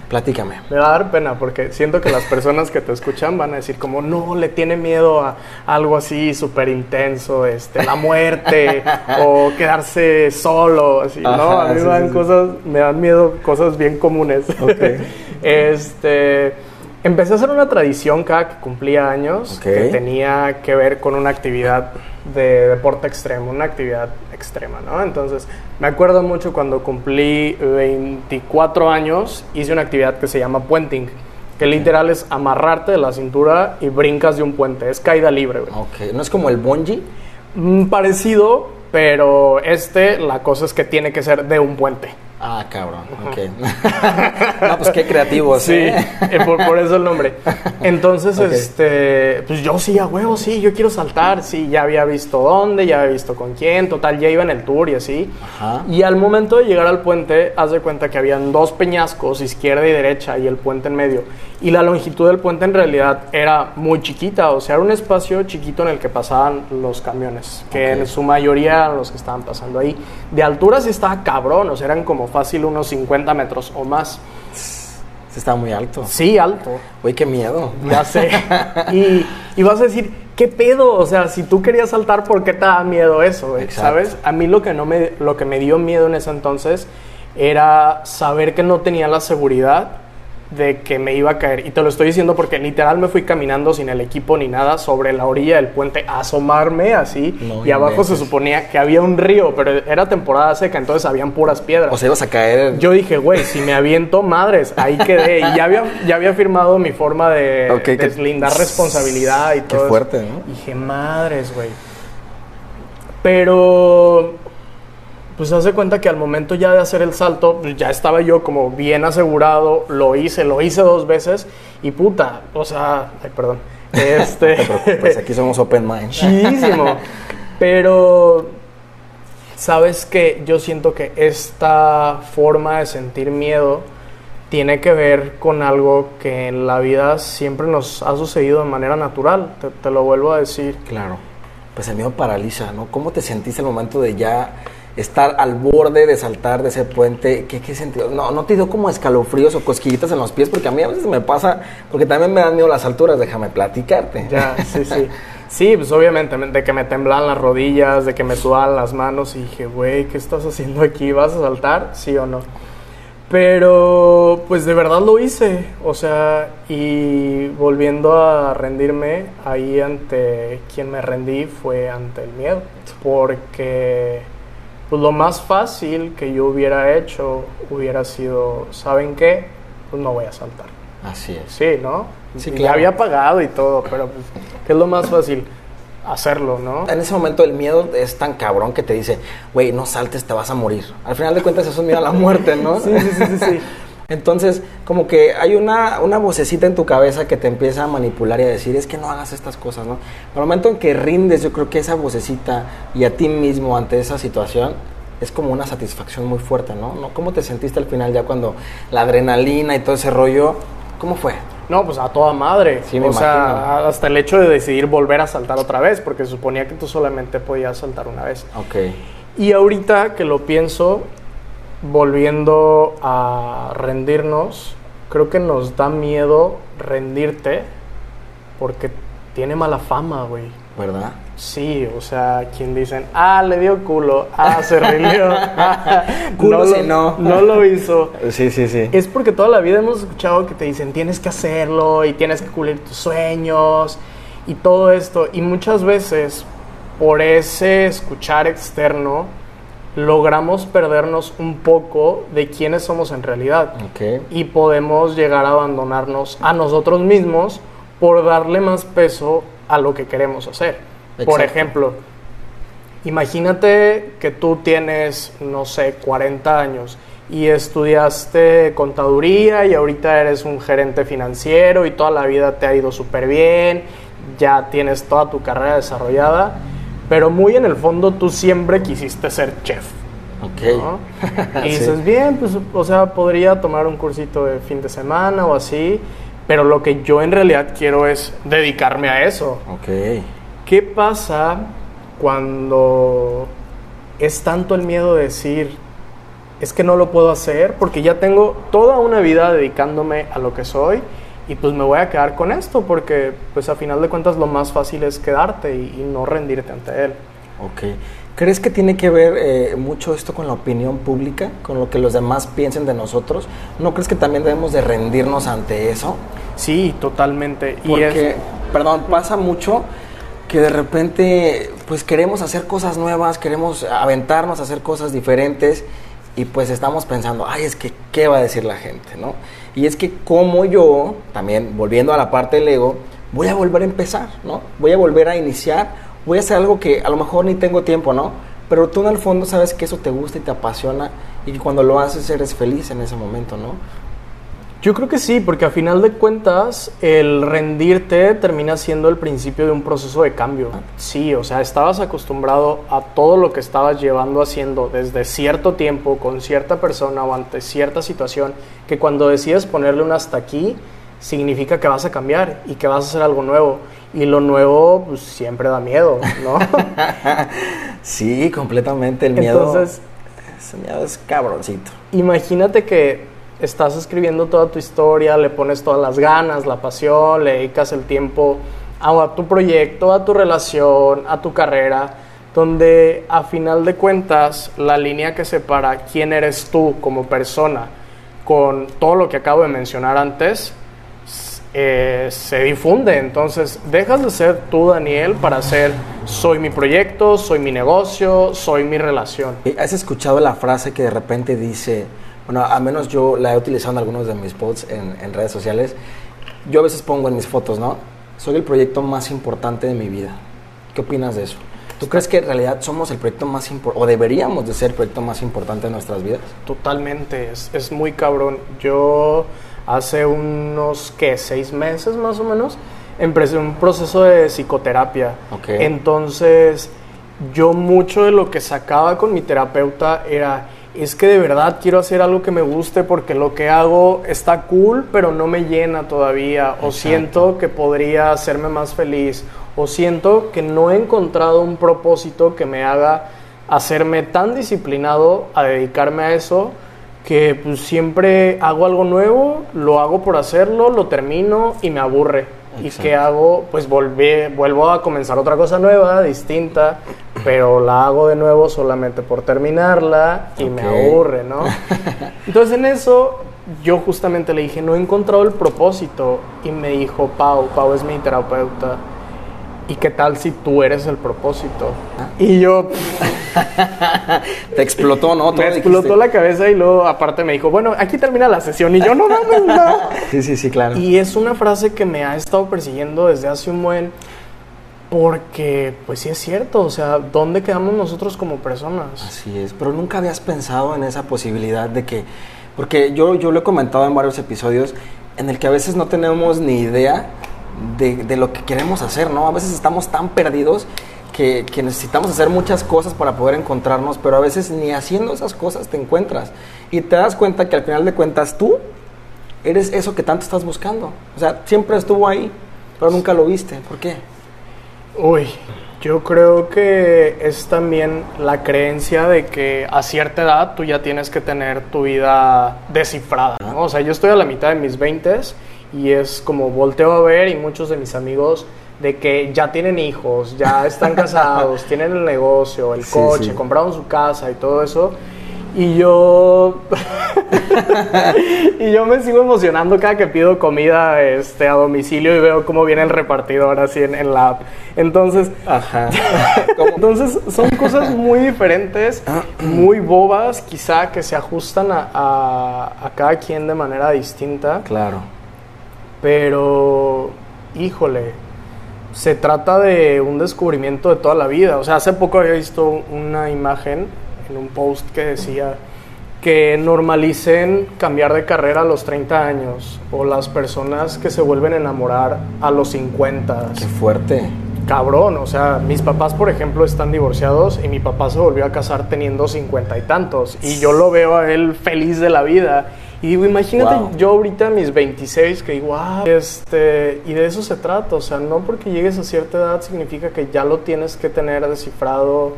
Platícame. Me va a dar pena porque siento que las personas que te escuchan van a decir como, no, le tiene miedo a algo así súper intenso, este, la muerte o quedarse solo, así, ¿no? A mí sí, me dan sí, sí. cosas, me dan miedo cosas bien comunes. Este, empecé a hacer una tradición cada que cumplía años que tenía que ver con una actividad de deporte extremo, una actividad extrema, ¿no? Entonces, me acuerdo mucho cuando cumplí 24 años, hice una actividad que se llama puenting, que literal es amarrarte de la cintura y brincas de un puente, es caída libre, güey. Ok, ¿no es como el bungee? Mm, parecido, pero este, la cosa es que tiene que ser de un puente. Ah, cabrón, ok. no, pues qué creativos, Sí, ¿eh? eh, por, por eso el nombre. Entonces, Ok. este, pues yo sí, a huevo, sí, yo quiero saltar, sí, ya había visto dónde, ya había visto con quién, total, ya iba en el tour y así. Ajá. Y al momento de llegar al puente, haz de cuenta que habían dos peñascos, izquierda y derecha, y el puente en medio. Y la longitud del puente en realidad era muy chiquita, o sea, era un espacio chiquito en el que pasaban los camiones, que en su mayoría eran los que estaban pasando ahí. De altura sí estaba cabrón, o sea, eran como fácil unos 50 metros o más. Está muy alto. Sí, alto. Uy, qué miedo. Ya sé. Y, y vas a decir, ¿qué pedo? O sea, si tú querías saltar, ¿por qué te da miedo eso? Exacto. ¿Sabes? A mí lo que, no me, lo que me dio miedo en ese entonces era saber que no tenía la seguridad de que me iba a caer. Y te lo estoy diciendo porque literal me fui caminando sin el equipo ni nada sobre la orilla del puente, a asomarme así. No y abajo se suponía que había un río, pero era temporada seca, entonces habían puras piedras. O sea, ibas a caer. Yo dije, güey, si me aviento, madres, ahí quedé. Y ya había, ya había firmado mi forma de Ok, que- deslindar responsabilidad y Qué todo. eso. fuerte, ¿no? Dije, madres, güey. Pero, pues hace cuenta que al momento ya de hacer el salto, pues, ya estaba yo como bien asegurado. Lo hice, lo hice dos veces. Y puta, o sea, ay, perdón. Este. Pues aquí somos open mind. Chidísimo. Pero, sabes que yo siento que esta forma de sentir miedo tiene que ver con algo que en la vida siempre nos ha sucedido de manera natural. Te, te lo vuelvo a decir. Claro. Pues el miedo paraliza, ¿no? ¿Cómo te sentiste el momento de ya estar al borde de saltar de ese puente? ¿Qué, sentido? No, ¿no te dio como escalofríos o cosquillitas en los pies? Porque a mí a veces me pasa, porque también me dan miedo las alturas, déjame platicarte. Ya, sí, sí. Sí, pues obviamente, de que me temblaban las rodillas, de que me sudaban las manos y dije, güey, ¿qué estás haciendo aquí? ¿Vas a saltar? Sí o no. Pero, pues de verdad lo hice. O sea, y volviendo a rendirme, ahí ante quien me rendí fue ante el miedo. Porque, pues lo más fácil que yo hubiera hecho hubiera sido, ¿saben qué? Pues no voy a saltar. Así es. Sí, ¿no? Sí, claro. Ya había pagado y todo, pero pues, ¿qué es lo más fácil? Hacerlo, ¿no? En ese momento el miedo es tan cabrón que te dice, güey, no saltes, te vas a morir. Al final de cuentas eso es miedo a la muerte, ¿no? Sí, sí, sí, sí, sí. Entonces, como que hay una, una vocecita en tu cabeza que te empieza a manipular y a decir, es que no hagas estas cosas, ¿no? Al momento en que rindes, yo creo que esa vocecita y a ti mismo ante esa situación es como una satisfacción muy fuerte, ¿no? ¿No? ¿Cómo te sentiste al final ya cuando la adrenalina y todo ese rollo, cómo fue? No, pues a toda madre. Sí, me o sea, imagino. hasta el hecho de decidir volver a saltar otra vez, porque suponía que tú solamente podías saltar una vez. Ok. Y ahorita que lo pienso, volviendo a rendirnos, creo que nos da miedo rendirte porque tiene mala fama, güey. ¿Verdad? Sí, o sea, quien dicen, ah, le dio culo, ah, se rindió, Culo no, si no. no lo hizo. Sí, sí, sí. Es porque toda la vida hemos escuchado que te dicen tienes que hacerlo y tienes que cumplir tus sueños y todo esto. Y muchas veces, por ese escuchar externo, logramos perdernos un poco de quiénes somos en realidad. Y podemos llegar a abandonarnos a nosotros mismos por darle más peso a lo que queremos hacer. Por ejemplo, imagínate que tú tienes, no sé, 40 años y estudiaste contaduría y ahorita eres un gerente financiero y toda la vida te ha ido súper bien, ya tienes toda tu carrera desarrollada, pero muy en el fondo tú siempre quisiste ser chef. Ok. ¿no? Y Sí. dices, bien, pues, o sea, podría tomar un cursito de fin de semana o así, pero lo que yo en realidad quiero es dedicarme a eso. Ok. ¿Qué pasa cuando es tanto el miedo de decir, es que no lo puedo hacer porque ya tengo toda una vida dedicándome a lo que soy y pues me voy a quedar con esto porque pues a final de cuentas lo más fácil es quedarte y, y no rendirte ante él. Ok. ¿Crees que tiene que ver eh, mucho esto con la opinión pública, con lo que los demás piensen de nosotros? ¿No crees que también debemos de rendirnos ante eso? Sí, totalmente. Y Porque, es- perdón, pasa mucho que de repente pues queremos hacer cosas nuevas, queremos aventarnos a hacer cosas diferentes y pues estamos pensando, ay, es que, ¿qué va a decir la gente? ¿no? Y es que como yo, también volviendo a la parte del ego, voy a volver a empezar, ¿no? Voy a volver a iniciar, voy a hacer algo que a lo mejor ni tengo tiempo, ¿no? Pero tú en el fondo sabes que eso te gusta y te apasiona y que cuando lo haces eres feliz en ese momento, ¿no? Yo creo que sí, porque a final de cuentas el rendirte termina siendo el principio de un proceso de cambio. Sí, o sea, estabas acostumbrado a todo lo que estabas llevando haciendo desde cierto tiempo con cierta persona o ante cierta situación, que cuando decides ponerle un hasta aquí, significa que vas a cambiar y que vas a hacer algo nuevo. Y lo nuevo pues, siempre da miedo, ¿no? Sí, completamente. El miedo. Entonces, ese miedo es cabroncito. Imagínate que estás escribiendo toda tu historia, le pones todas las ganas, la pasión, le dedicas el tiempo a, tu proyecto, a tu relación, a tu carrera, donde a final de cuentas la línea que separa quién eres tú como persona con todo lo que acabo de mencionar antes eh, se difunde. Entonces dejas de ser tú, Daniel, para ser soy mi proyecto, soy mi negocio, soy mi relación. ¿Has escuchado la frase que de repente dice, bueno, a menos yo la he utilizado en algunos de mis posts en, en redes sociales, yo a veces pongo en mis fotos, ¿no? Soy el proyecto más importante de mi vida. ¿Qué opinas de eso? ¿Tú crees que en realidad somos el proyecto más importante, o deberíamos de ser el proyecto más importante de nuestras vidas? Totalmente, es, es muy cabrón. Yo hace unos, ¿qué? Seis meses más o menos, empecé un proceso de psicoterapia. Ok. Entonces, yo mucho de lo que sacaba con mi terapeuta era, es que de verdad quiero hacer algo que me guste porque lo que hago está cool, pero no me llena todavía. O siento que podría hacerme más feliz. O siento que no he encontrado un propósito que me haga hacerme tan disciplinado a dedicarme a eso que pues siempre hago algo nuevo, lo hago por hacerlo, lo termino y me aburre. ¿Y Exacto. qué hago? Pues volví- vuelvo a comenzar otra cosa nueva, distinta, pero la hago de nuevo solamente por terminarla y me aburre, ¿no? Entonces en eso yo justamente le dije, no he encontrado el propósito y me dijo, Pau, Pau es mi terapeuta. ¿Y qué tal si tú eres el propósito? Y yo Te explotó, ¿no? Todo me explotó dijiste. la cabeza y luego aparte me dijo, bueno, aquí termina la sesión y yo no mames, no. Sí, sí, sí, claro. Y es una frase que me ha estado persiguiendo desde hace un buen porque pues sí es cierto, o sea, ¿dónde quedamos nosotros como personas? Así es, pero nunca habías pensado en esa posibilidad de que, porque yo, yo lo he comentado en varios episodios, en el que a veces no tenemos ni idea de, lo que queremos hacer, ¿no? A veces estamos tan perdidos que, que necesitamos hacer muchas cosas para poder encontrarnos, pero a veces ni haciendo esas cosas te encuentras. Y te das cuenta que al final de cuentas tú eres eso que tanto estás buscando. O sea, siempre estuvo ahí, pero nunca lo viste. ¿Por qué? Uy, yo creo que es también la creencia de que a cierta edad tú ya tienes que tener tu vida descifrada. O sea, yo estoy a la mitad de mis 20 y es como volteo a ver y muchos de mis amigos de que ya tienen hijos, ya están casados, tienen el negocio, el Sí, coche, sí. compraron su casa y todo eso. Y yo. y yo me sigo emocionando cada que pido comida este, a domicilio y veo cómo viene el repartidor así en, en la app. Entonces. Ajá. Entonces son cosas muy diferentes, muy bobas, quizá que se ajustan a, a- a cada quien de manera distinta. Claro. Pero, híjole, se trata de un descubrimiento de toda la vida. O sea, hace poco había visto una imagen en un post que decía que normalicen cambiar de carrera a los 30 años o las personas que se vuelven a enamorar a los 50. Qué fuerte. Cabrón, o sea, mis papás, por ejemplo, están divorciados y mi papá se volvió a casar teniendo cincuenta y tantos y yo lo veo a él feliz de la vida. Y digo, imagínate Wow. yo ahorita a mis 26 que digo, ah, este, y de eso se trata, o sea, no porque llegues a cierta edad significa que ya lo tienes que tener descifrado.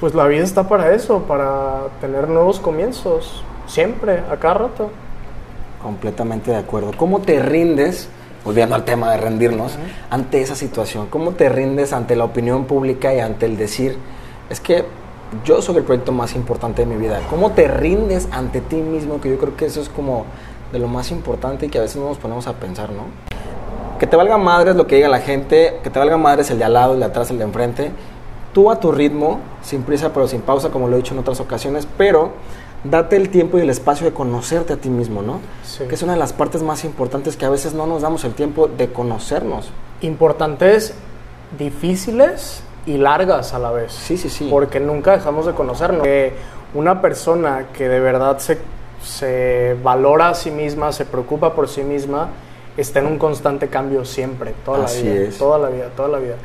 Pues la vida está para eso, para tener nuevos comienzos, siempre, a cada rato. Completamente de acuerdo. ¿Cómo te rindes, volviendo al tema de rendirnos, ante esa situación? ¿Cómo te rindes ante la opinión pública y ante el decir, es que yo soy el proyecto más importante de mi vida? ¿Cómo te rindes ante ti mismo? Que yo creo que eso es como de lo más importante y que a veces no nos ponemos a pensar, ¿no? Que te valga madres lo que diga la gente, que te valga madres el de al lado, el de atrás, el de enfrente. Tú a tu ritmo, sin prisa pero sin pausa, como lo he dicho en otras ocasiones, pero date el tiempo y el espacio de conocerte a ti mismo, ¿no? Sí. Que es una de las partes más importantes que a veces no nos damos el tiempo de conocernos. Importantes, difíciles y largas a la vez. Sí, sí, sí. Porque nunca dejamos de conocernos. Que una persona que de verdad se, se valora a sí misma, se preocupa por sí misma, está en un constante cambio siempre, toda Así la vida. es. Toda la vida, toda la vida.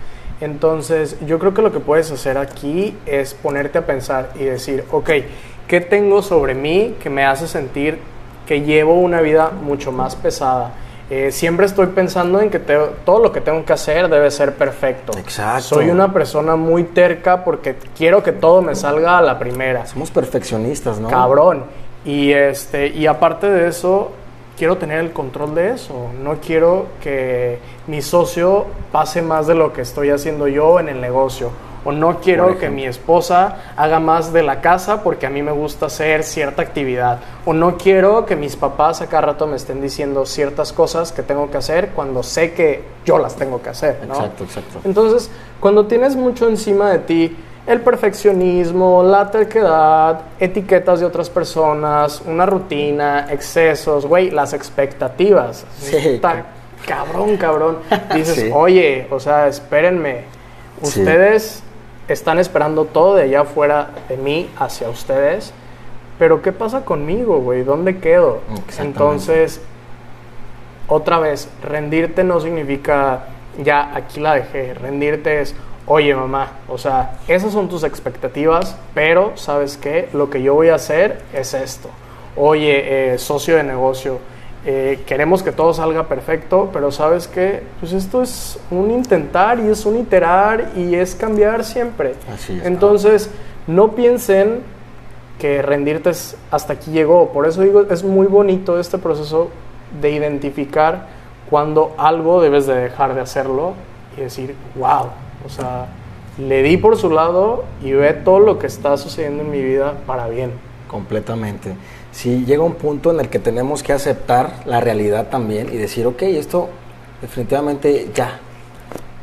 Entonces, yo creo que lo que puedes hacer aquí es ponerte a pensar y decir, ok, ¿qué tengo sobre mí que me hace sentir que llevo una vida mucho más pesada? Eh, siempre estoy pensando en que te- todo lo que tengo que hacer debe ser perfecto. Exacto. Soy una persona muy terca porque quiero que todo me salga a la primera. Somos perfeccionistas, ¿no? Cabrón. Y este y aparte de eso, quiero tener el control de eso. No quiero que mi socio pase más de lo que estoy haciendo yo en el negocio. O no quiero que mi esposa haga más de la casa porque a mí me gusta hacer cierta actividad. O no quiero que mis papás a cada rato me estén diciendo ciertas cosas que tengo que hacer cuando sé que yo las tengo que hacer. ¿no? Exacto, exacto. Entonces, cuando tienes mucho encima de ti, el perfeccionismo, la terquedad, etiquetas de otras personas, una rutina, excesos, güey, las expectativas. Sí. Está cabrón, cabrón. Dices, Sí. oye, o sea, espérenme. Sí. Están esperando todo de allá afuera de mí hacia ustedes. Pero ¿qué pasa conmigo, güey? ¿Dónde quedo? Entonces, otra vez, rendirte no significa ya aquí la dejé. Rendirte es, oye mamá, o sea, esas son tus expectativas, pero ¿sabes qué? Lo que yo voy a hacer es esto. Oye, eh, socio de negocio, eh, queremos que todo salga perfecto, pero ¿sabes qué? Pues esto es un intentar y es un iterar y es cambiar siempre. Así es. Entonces, no piensen que rendirte es hasta aquí llegó. Por eso digo, es muy bonito este proceso de identificar cuando algo debes de dejar de hacerlo y decir, wow, o sea, le di por su lado y ve todo lo que está sucediendo en mi vida para bien. Completamente. Sí, llega un punto en el que tenemos que aceptar la realidad también y decir, ok, esto definitivamente ya,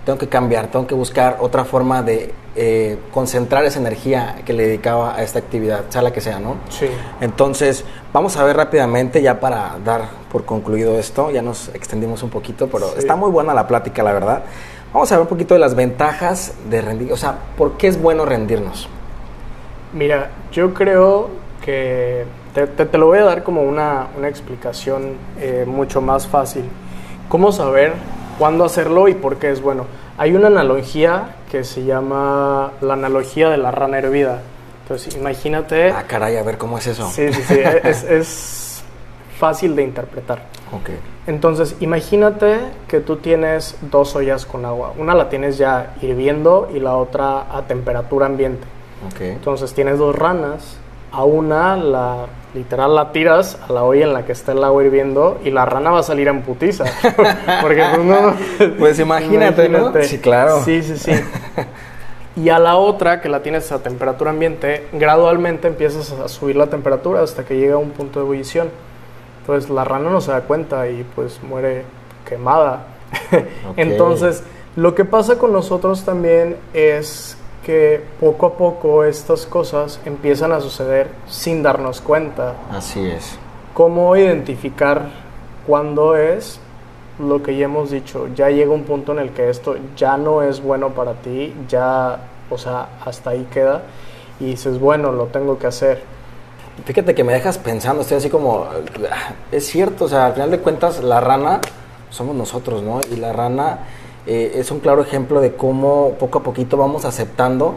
tengo que cambiar, tengo que buscar otra forma de eh, concentrar esa energía que le dedicaba a esta actividad, sea la que sea, ¿no? Sí. Entonces, vamos a ver rápidamente, ya para dar por concluido esto, ya nos extendimos un poquito, pero Sí. está muy buena la plática, la verdad. Vamos a ver un poquito de las ventajas de rendir, o sea, ¿por qué es bueno rendirnos? Mira, yo creo que te, te- te lo voy a dar como una, una explicación eh, mucho más fácil. ¿Cómo saber cuándo hacerlo y por qué es bueno? Hay una analogía que se llama la analogía de la rana hervida. Entonces, imagínate... Ah, caray, a ver cómo es eso. Sí, sí, sí, es, es fácil de interpretar. Ok. Entonces, imagínate que tú tienes dos ollas con agua. Una la tienes ya hirviendo y la otra a temperatura ambiente. Ok. Entonces, tienes dos ranas. A una, la, literal, la tiras a la olla en la que está el agua hirviendo y la rana va a salir en putiza. Porque pues, no... Pues imagínate, ¿no? Sí, claro. Sí, sí, sí. Y a la otra, que la tienes a temperatura ambiente, gradualmente empiezas a subir la temperatura hasta que llega a un punto de ebullición. Entonces la rana no se da cuenta y pues muere quemada. Entonces, lo que pasa con nosotros también es que poco a poco estas cosas empiezan a suceder sin darnos cuenta. Así es. ¿Cómo identificar cuándo es lo que ya hemos dicho? Ya llega un punto en el que esto ya no es bueno para ti, ya, o sea, hasta ahí queda y dices, bueno, lo tengo que hacer. Fíjate que me dejas pensando, estoy así como, es cierto, o sea, al final de cuentas la rana somos nosotros, ¿no? Y la rana eh, es un claro ejemplo de cómo poco a poquito vamos aceptando,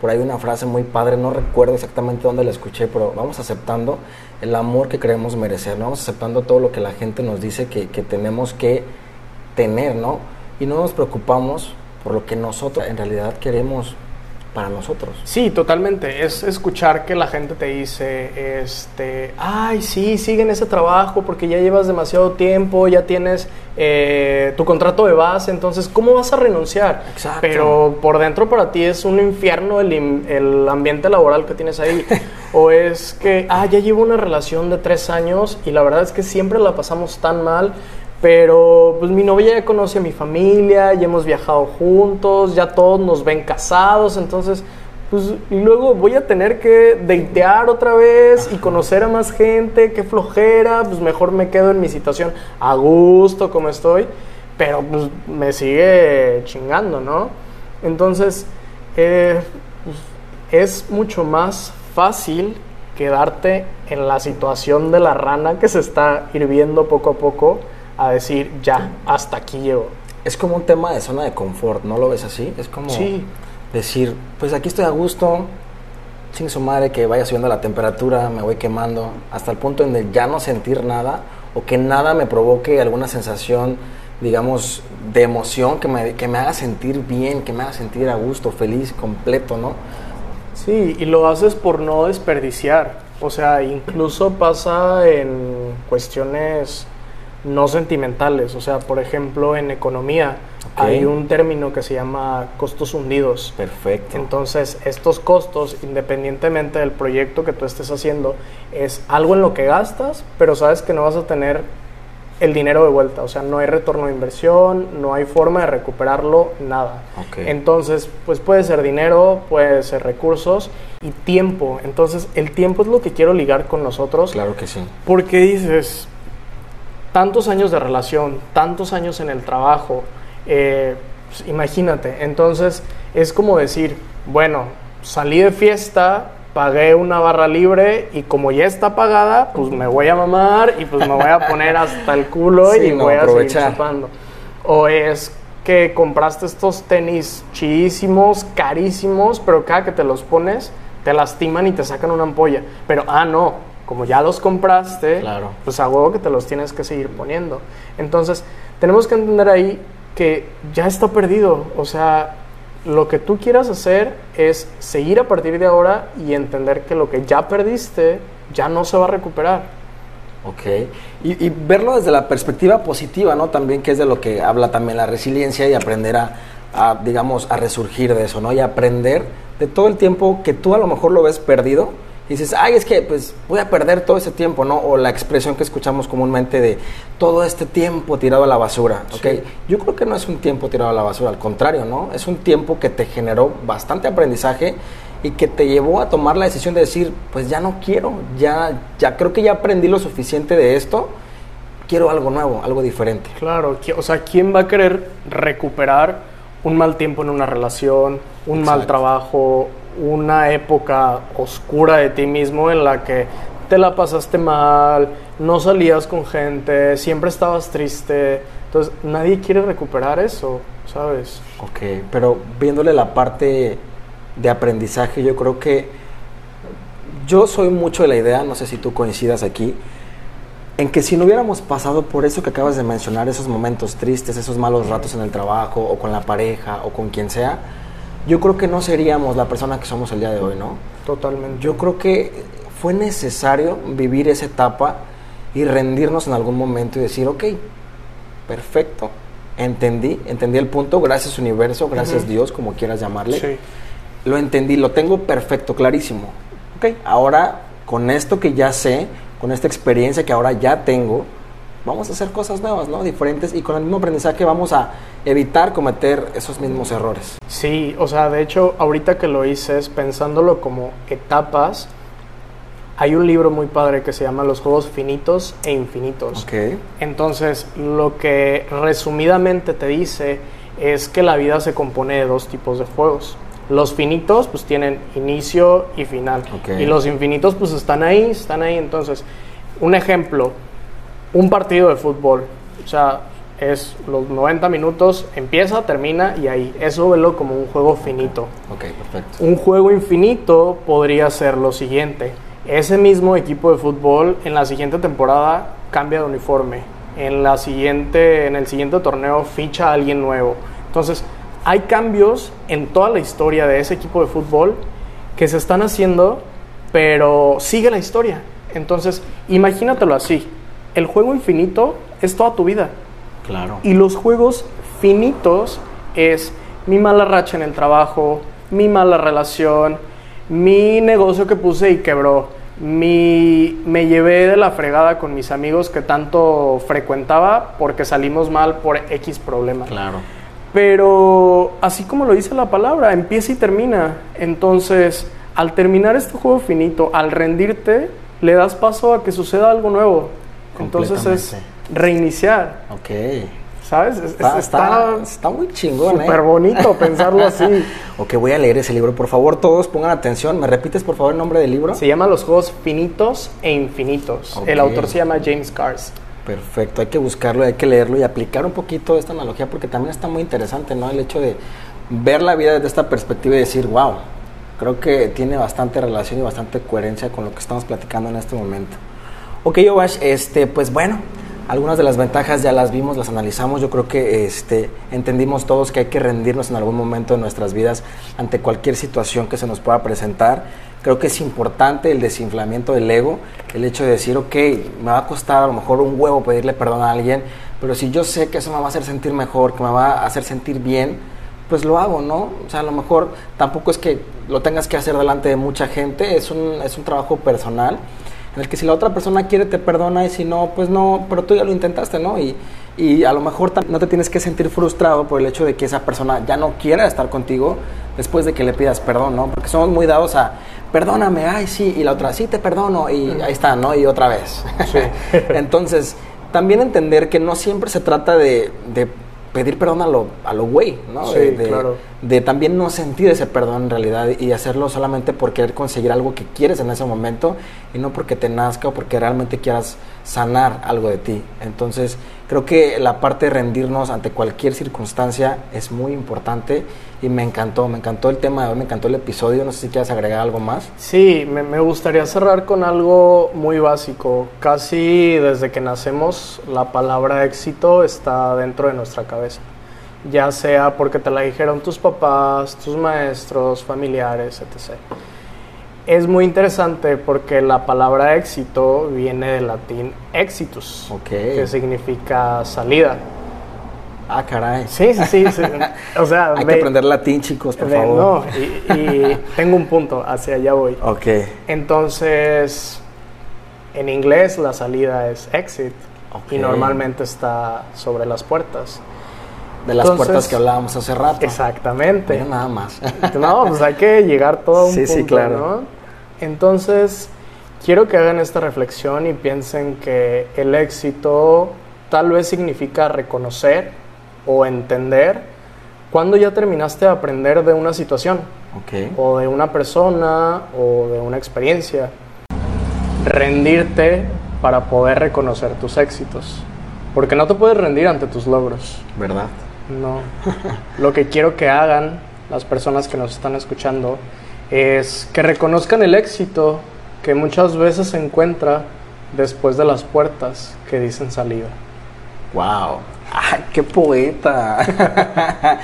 por ahí una frase muy padre, no recuerdo exactamente dónde la escuché, pero vamos aceptando el amor que creemos merecer. Vamos aceptando todo lo que la gente nos dice que, que tenemos que tener, ¿no? Y no nos preocupamos por lo que nosotros en realidad queremos para nosotros. Sí, totalmente. Es escuchar que la gente te dice, este, ay, sí, sigue en ese trabajo porque ya llevas demasiado tiempo, ya tienes eh, tu contrato de base, entonces, ¿cómo vas a renunciar? Exacto. Pero por dentro para ti es un infierno el, el ambiente laboral que tienes ahí. o es que, ah, ya llevo una relación de tres años y la verdad es que siempre la pasamos tan mal. Pero pues mi novia ya conoce a mi familia, ya hemos viajado juntos, ya todos nos ven casados, entonces pues y luego voy a tener que deitear otra vez y conocer a más gente, qué flojera, pues mejor me quedo en mi situación a gusto como estoy, pero pues me sigue chingando, ¿no? Entonces eh, pues, es mucho más fácil quedarte en la situación de la rana que se está hirviendo poco a poco a decir, ya, hasta aquí llego. Es como un tema de zona de confort, ¿no lo ves así? Es como Sí. decir, pues aquí estoy a gusto, sin su madre que vaya subiendo la temperatura, me voy quemando, hasta el punto en de ya no sentir nada o que nada me provoque alguna sensación, digamos, de emoción que me, que me haga sentir bien, que me haga sentir a gusto, feliz, completo, ¿no? Sí, y lo haces por no desperdiciar. O sea, incluso pasa en cuestiones no sentimentales. O sea, por ejemplo, en economía hay un término que se llama costos hundidos. Perfecto. Entonces, estos costos, independientemente del proyecto que tú estés haciendo, es algo en lo que gastas, pero sabes que no vas a tener el dinero de vuelta. O sea, no hay retorno de inversión, no hay forma de recuperarlo, nada. Ok. Entonces, pues puede ser dinero, puede ser recursos y tiempo. Entonces, el tiempo es lo que quiero ligar con nosotros. Claro que sí. Porque dices, tantos años de relación, tantos años en el trabajo, eh, pues, imagínate, entonces es como decir, bueno, salí de fiesta, pagué una barra libre y como ya está pagada, pues me voy a mamar y pues me voy a poner hasta el culo Sí, y no, voy a aprovechar. seguir chupando. O es que compraste estos tenis chidísimos, carísimos, pero cada que te los pones te lastiman y te sacan una ampolla. Pero, ah, no, como ya los compraste, Claro. pues a huevo que te los tienes que seguir poniendo. Entonces, tenemos que entender ahí que ya está perdido. O sea, lo que tú quieras hacer es seguir a partir de ahora y entender que lo que ya perdiste ya no se va a recuperar. Ok. Y, y verlo desde la perspectiva positiva, ¿no? También que es de lo que habla también la resiliencia y aprender a, a, digamos, a resurgir de eso, ¿no? Y aprender de todo el tiempo que tú a lo mejor lo ves perdido y dices, ay, es que pues voy a perder todo ese tiempo, ¿no? O la expresión que escuchamos comúnmente de todo este tiempo tirado a la basura, ¿ok? Sí. Yo creo que no es un tiempo tirado a la basura, al contrario, ¿no? Es un tiempo que te generó bastante aprendizaje y que te llevó a tomar la decisión de decir, pues ya no quiero, ya, ya creo que ya aprendí lo suficiente de esto, quiero algo nuevo, algo diferente. Claro, o sea, ¿quién va a querer recuperar un mal tiempo en una relación, un mal trabajo, una época oscura de ti mismo en la que te la pasaste mal, no salías con gente, siempre estabas triste? Entonces, nadie quiere recuperar eso, ¿sabes? Ok, pero viéndole la parte de aprendizaje, yo creo que yo soy mucho de la idea, no sé si tú coincidas aquí, en que si no hubiéramos pasado por eso que acabas de mencionar, esos momentos tristes, esos malos ratos en el trabajo o con la pareja o con quien sea, yo creo que no seríamos la persona que somos el día de hoy, ¿no? Totalmente. Yo creo que fue necesario vivir esa etapa y rendirnos en algún momento y decir, ok, perfecto, entendí, entendí el punto, gracias universo, gracias Dios, como quieras llamarle. Sí. Lo entendí, lo tengo perfecto, clarísimo. Ok, ahora con esto que ya sé, con esta experiencia que ahora ya tengo, vamos a hacer cosas nuevas, ¿no? Diferentes y con el mismo aprendizaje vamos a evitar cometer esos mismos errores. Sí, o sea, de hecho, ahorita que lo hice, pensándolo como etapas, hay un libro muy padre que se llama Los Juegos Finitos e Infinitos. Ok. Entonces, lo que resumidamente te dice es que la vida se compone de dos tipos de juegos. Los finitos pues tienen inicio y final. Ok. Y los infinitos pues están ahí, están ahí. Entonces, un ejemplo, un partido de fútbol. O sea, es los 90 minutos, empieza, termina y ahí. Eso velo como un juego finito. Ok, perfecto. Un juego infinito podría ser lo siguiente. Ese mismo equipo de fútbol en la siguiente temporada cambia de uniforme. En, la siguiente, en el siguiente torneo ficha a alguien nuevo. Entonces, hay cambios en toda la historia de ese equipo de fútbol que se están haciendo, pero sigue la historia. Entonces, imagínatelo así. El juego infinito es toda tu vida. Claro. Y los juegos finitos es mi mala racha en el trabajo, mi mala relación, mi negocio que puse y quebró, mi, me llevé de la fregada con mis amigos que tanto frecuentaba porque salimos mal por X problema. Claro. Pero así como lo dice la palabra, empieza y termina. Entonces, al terminar este juego finito, al rendirte, le das paso a que suceda algo nuevo. Entonces es reiniciar. Ok. ¿Sabes? Es- es- Está, está, está está muy chingón, súper ¿eh? bonito pensarlo así. Ok, voy a leer ese libro. Por favor, todos pongan atención. ¿Me repites, por favor, el nombre del libro? Se llama Los Juegos Finitos e Infinitos. Ok. El autor se llama James Cars. Perfecto, hay que buscarlo, hay que leerlo y aplicar un poquito esta analogía porque también está muy interesante, ¿no? El hecho de ver la vida desde esta perspectiva y decir, wow, creo que tiene bastante relación y bastante coherencia con lo que estamos platicando en este momento. Ok, Yovash, este, pues bueno, algunas de las ventajas ya las vimos, las analizamos. Yo creo que este, entendimos todos que hay que rendirnos en algún momento de nuestras vidas ante cualquier situación que se nos pueda presentar. Creo que es importante el desinflamiento del ego, el hecho de decir, ok, me va a costar a lo mejor un huevo pedirle perdón a alguien, pero si yo sé que eso me va a hacer sentir mejor, que me va a hacer sentir bien, pues lo hago, ¿no? O sea, a lo mejor tampoco es que lo tengas que hacer delante de mucha gente, es un, es un trabajo personal en el que si la otra persona quiere te perdona y si no, pues no, pero tú ya lo intentaste, ¿no? Y, y a lo mejor no te tienes que sentir frustrado por el hecho de que esa persona ya no quiera estar contigo después de que le pidas perdón, ¿no? Porque somos muy dados a, perdóname, ay, sí, y la otra, sí, te perdono, y ahí está, ¿no? Y otra vez. Sí. Entonces, también entender que no siempre se trata de, de pedir perdón a lo, a lo güey, ¿no? Sí, de, de- claro. de también no sentir ese perdón en realidad y hacerlo solamente por querer conseguir algo que quieres en ese momento y no porque te nazca o porque realmente quieras sanar algo de ti. Entonces, creo que la parte de rendirnos ante cualquier circunstancia es muy importante y me encantó, me encantó el tema de hoy, me encantó el episodio, no sé si quieres agregar algo más. Sí, me, me gustaría cerrar con algo muy básico. Casi desde que nacemos, la palabra éxito está dentro de nuestra cabeza. Ya sea porque te la dijeron tus papás, tus maestros, familiares, etc. Es muy interesante porque la palabra éxito viene del latín exitus, que significa salida. Ah, caray. Sí, sí, sí. sí. O sea, Hay ve- que aprender latín, chicos, por ve- favor. no, y, y tengo un punto, hacia allá voy. Ok. Entonces, en inglés la salida es exit y normalmente está sobre las puertas. De las Entonces- puertas que hablábamos hace rato. Exactamente. Mira nada más. No, pues hay que llegar todo a un Sí, sí, punto, claro. ¿no? Entonces, quiero que hagan esta reflexión y piensen que el éxito tal vez significa reconocer o entender cuando ya terminaste de aprender de una situación ok. o de una persona o de una experiencia. Rendirte para poder reconocer tus éxitos. Porque no te puedes rendir ante tus logros. ¿Verdad? No. Lo que quiero que hagan las personas que nos están escuchando es que reconozcan el éxito que muchas veces se encuentra después de las puertas que dicen salida. ¡Wow! ¡Ay, qué poeta!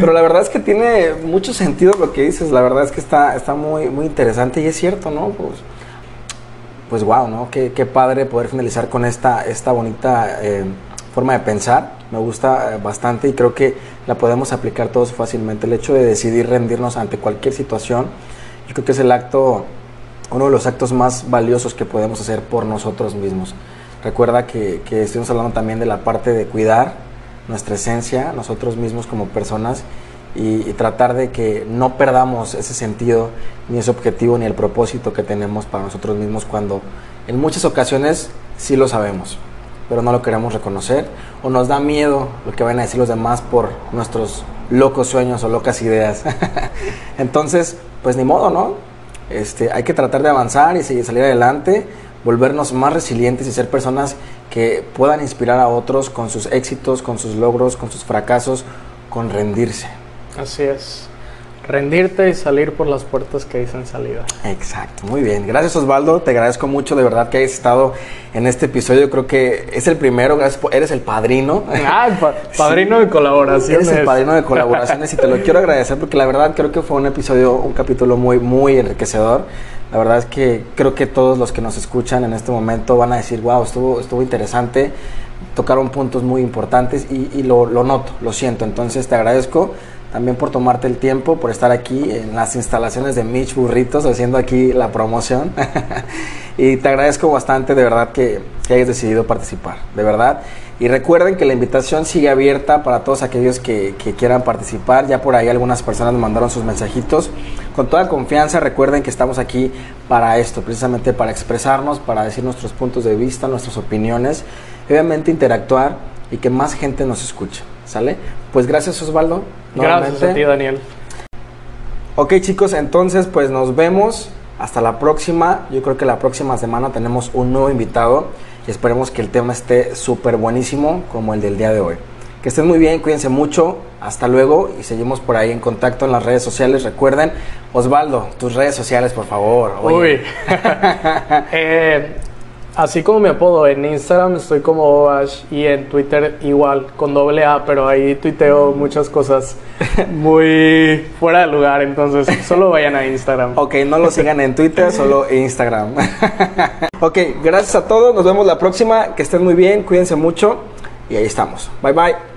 Pero la verdad es que tiene mucho sentido lo que dices. La verdad es que está, está muy, muy interesante y es cierto, ¿no? Pues, pues wow, ¿no? Qué, qué padre poder finalizar con esta, esta bonita eh, forma de pensar. Me gusta eh, bastante y creo que la podemos aplicar todos fácilmente. El hecho de decidir rendirnos ante cualquier situación, yo creo que es el acto, uno de los actos más valiosos que podemos hacer por nosotros mismos. Recuerda que, que estuvimos hablando también de la parte de cuidar nuestra esencia, nosotros mismos como personas, y, y, tratar de que no perdamos ese sentido, ni ese objetivo, ni el propósito que tenemos para nosotros mismos cuando en muchas ocasiones sí lo sabemos, pero no lo queremos reconocer, o nos da miedo lo que van a decir los demás por nuestros locos sueños o locas ideas. Entonces, pues ni modo, ¿no? Este, hay que tratar de avanzar y salir adelante volvernos más resilientes y ser personas que puedan inspirar a otros con sus éxitos, con sus logros, con sus fracasos, con rendirse. Así es. Rendirte y salir por las puertas que dicen salida. Exacto, muy bien. Gracias Osvaldo, te agradezco mucho de verdad que hayas estado en este episodio. Creo que es el primero, eres el padrino. Ah, pa padrino sí, de colaboraciones. Eres el padrino de colaboraciones y te lo quiero agradecer porque la verdad creo que fue un episodio, un capítulo muy, muy enriquecedor. La verdad es que creo que todos los que nos escuchan en este momento van a decir, wow, estuvo, estuvo interesante, tocaron puntos muy importantes y, y lo, lo noto, lo siento. Entonces te agradezco también por tomarte el tiempo, por estar aquí en las instalaciones de Mitch Burritos, haciendo aquí la promoción. y te agradezco bastante, de verdad, que, que, hayas decidido participar, de verdad. Y recuerden que la invitación sigue abierta para todos aquellos que, que quieran participar. Ya por ahí algunas personas me mandaron sus mensajitos. Con toda confianza, recuerden que estamos aquí para esto, precisamente para expresarnos, para decir nuestros puntos de vista, nuestras opiniones, obviamente interactuar y que más gente nos escuche. ¿Sale? Pues gracias Osvaldo. Gracias a ti Daniel. Ok chicos, entonces pues nos vemos. Hasta la próxima. Yo creo que la próxima semana tenemos un nuevo invitado y esperemos que el tema esté súper buenísimo como el del día de hoy. Que estén muy bien, cuídense mucho. Hasta luego y seguimos por ahí en contacto en las redes sociales. Recuerden, Osvaldo, tus redes sociales, por favor. Oye. Uy. eh, Así como mi apodo, en Instagram estoy como Oash y en Twitter igual, con doble A, pero ahí tuiteo muchas cosas muy fuera de lugar, entonces solo vayan a Instagram. Ok, no lo sigan en Twitter, solo Instagram. ok, gracias a todos, nos vemos la próxima, que estén muy bien, cuídense mucho y ahí estamos. Bye bye.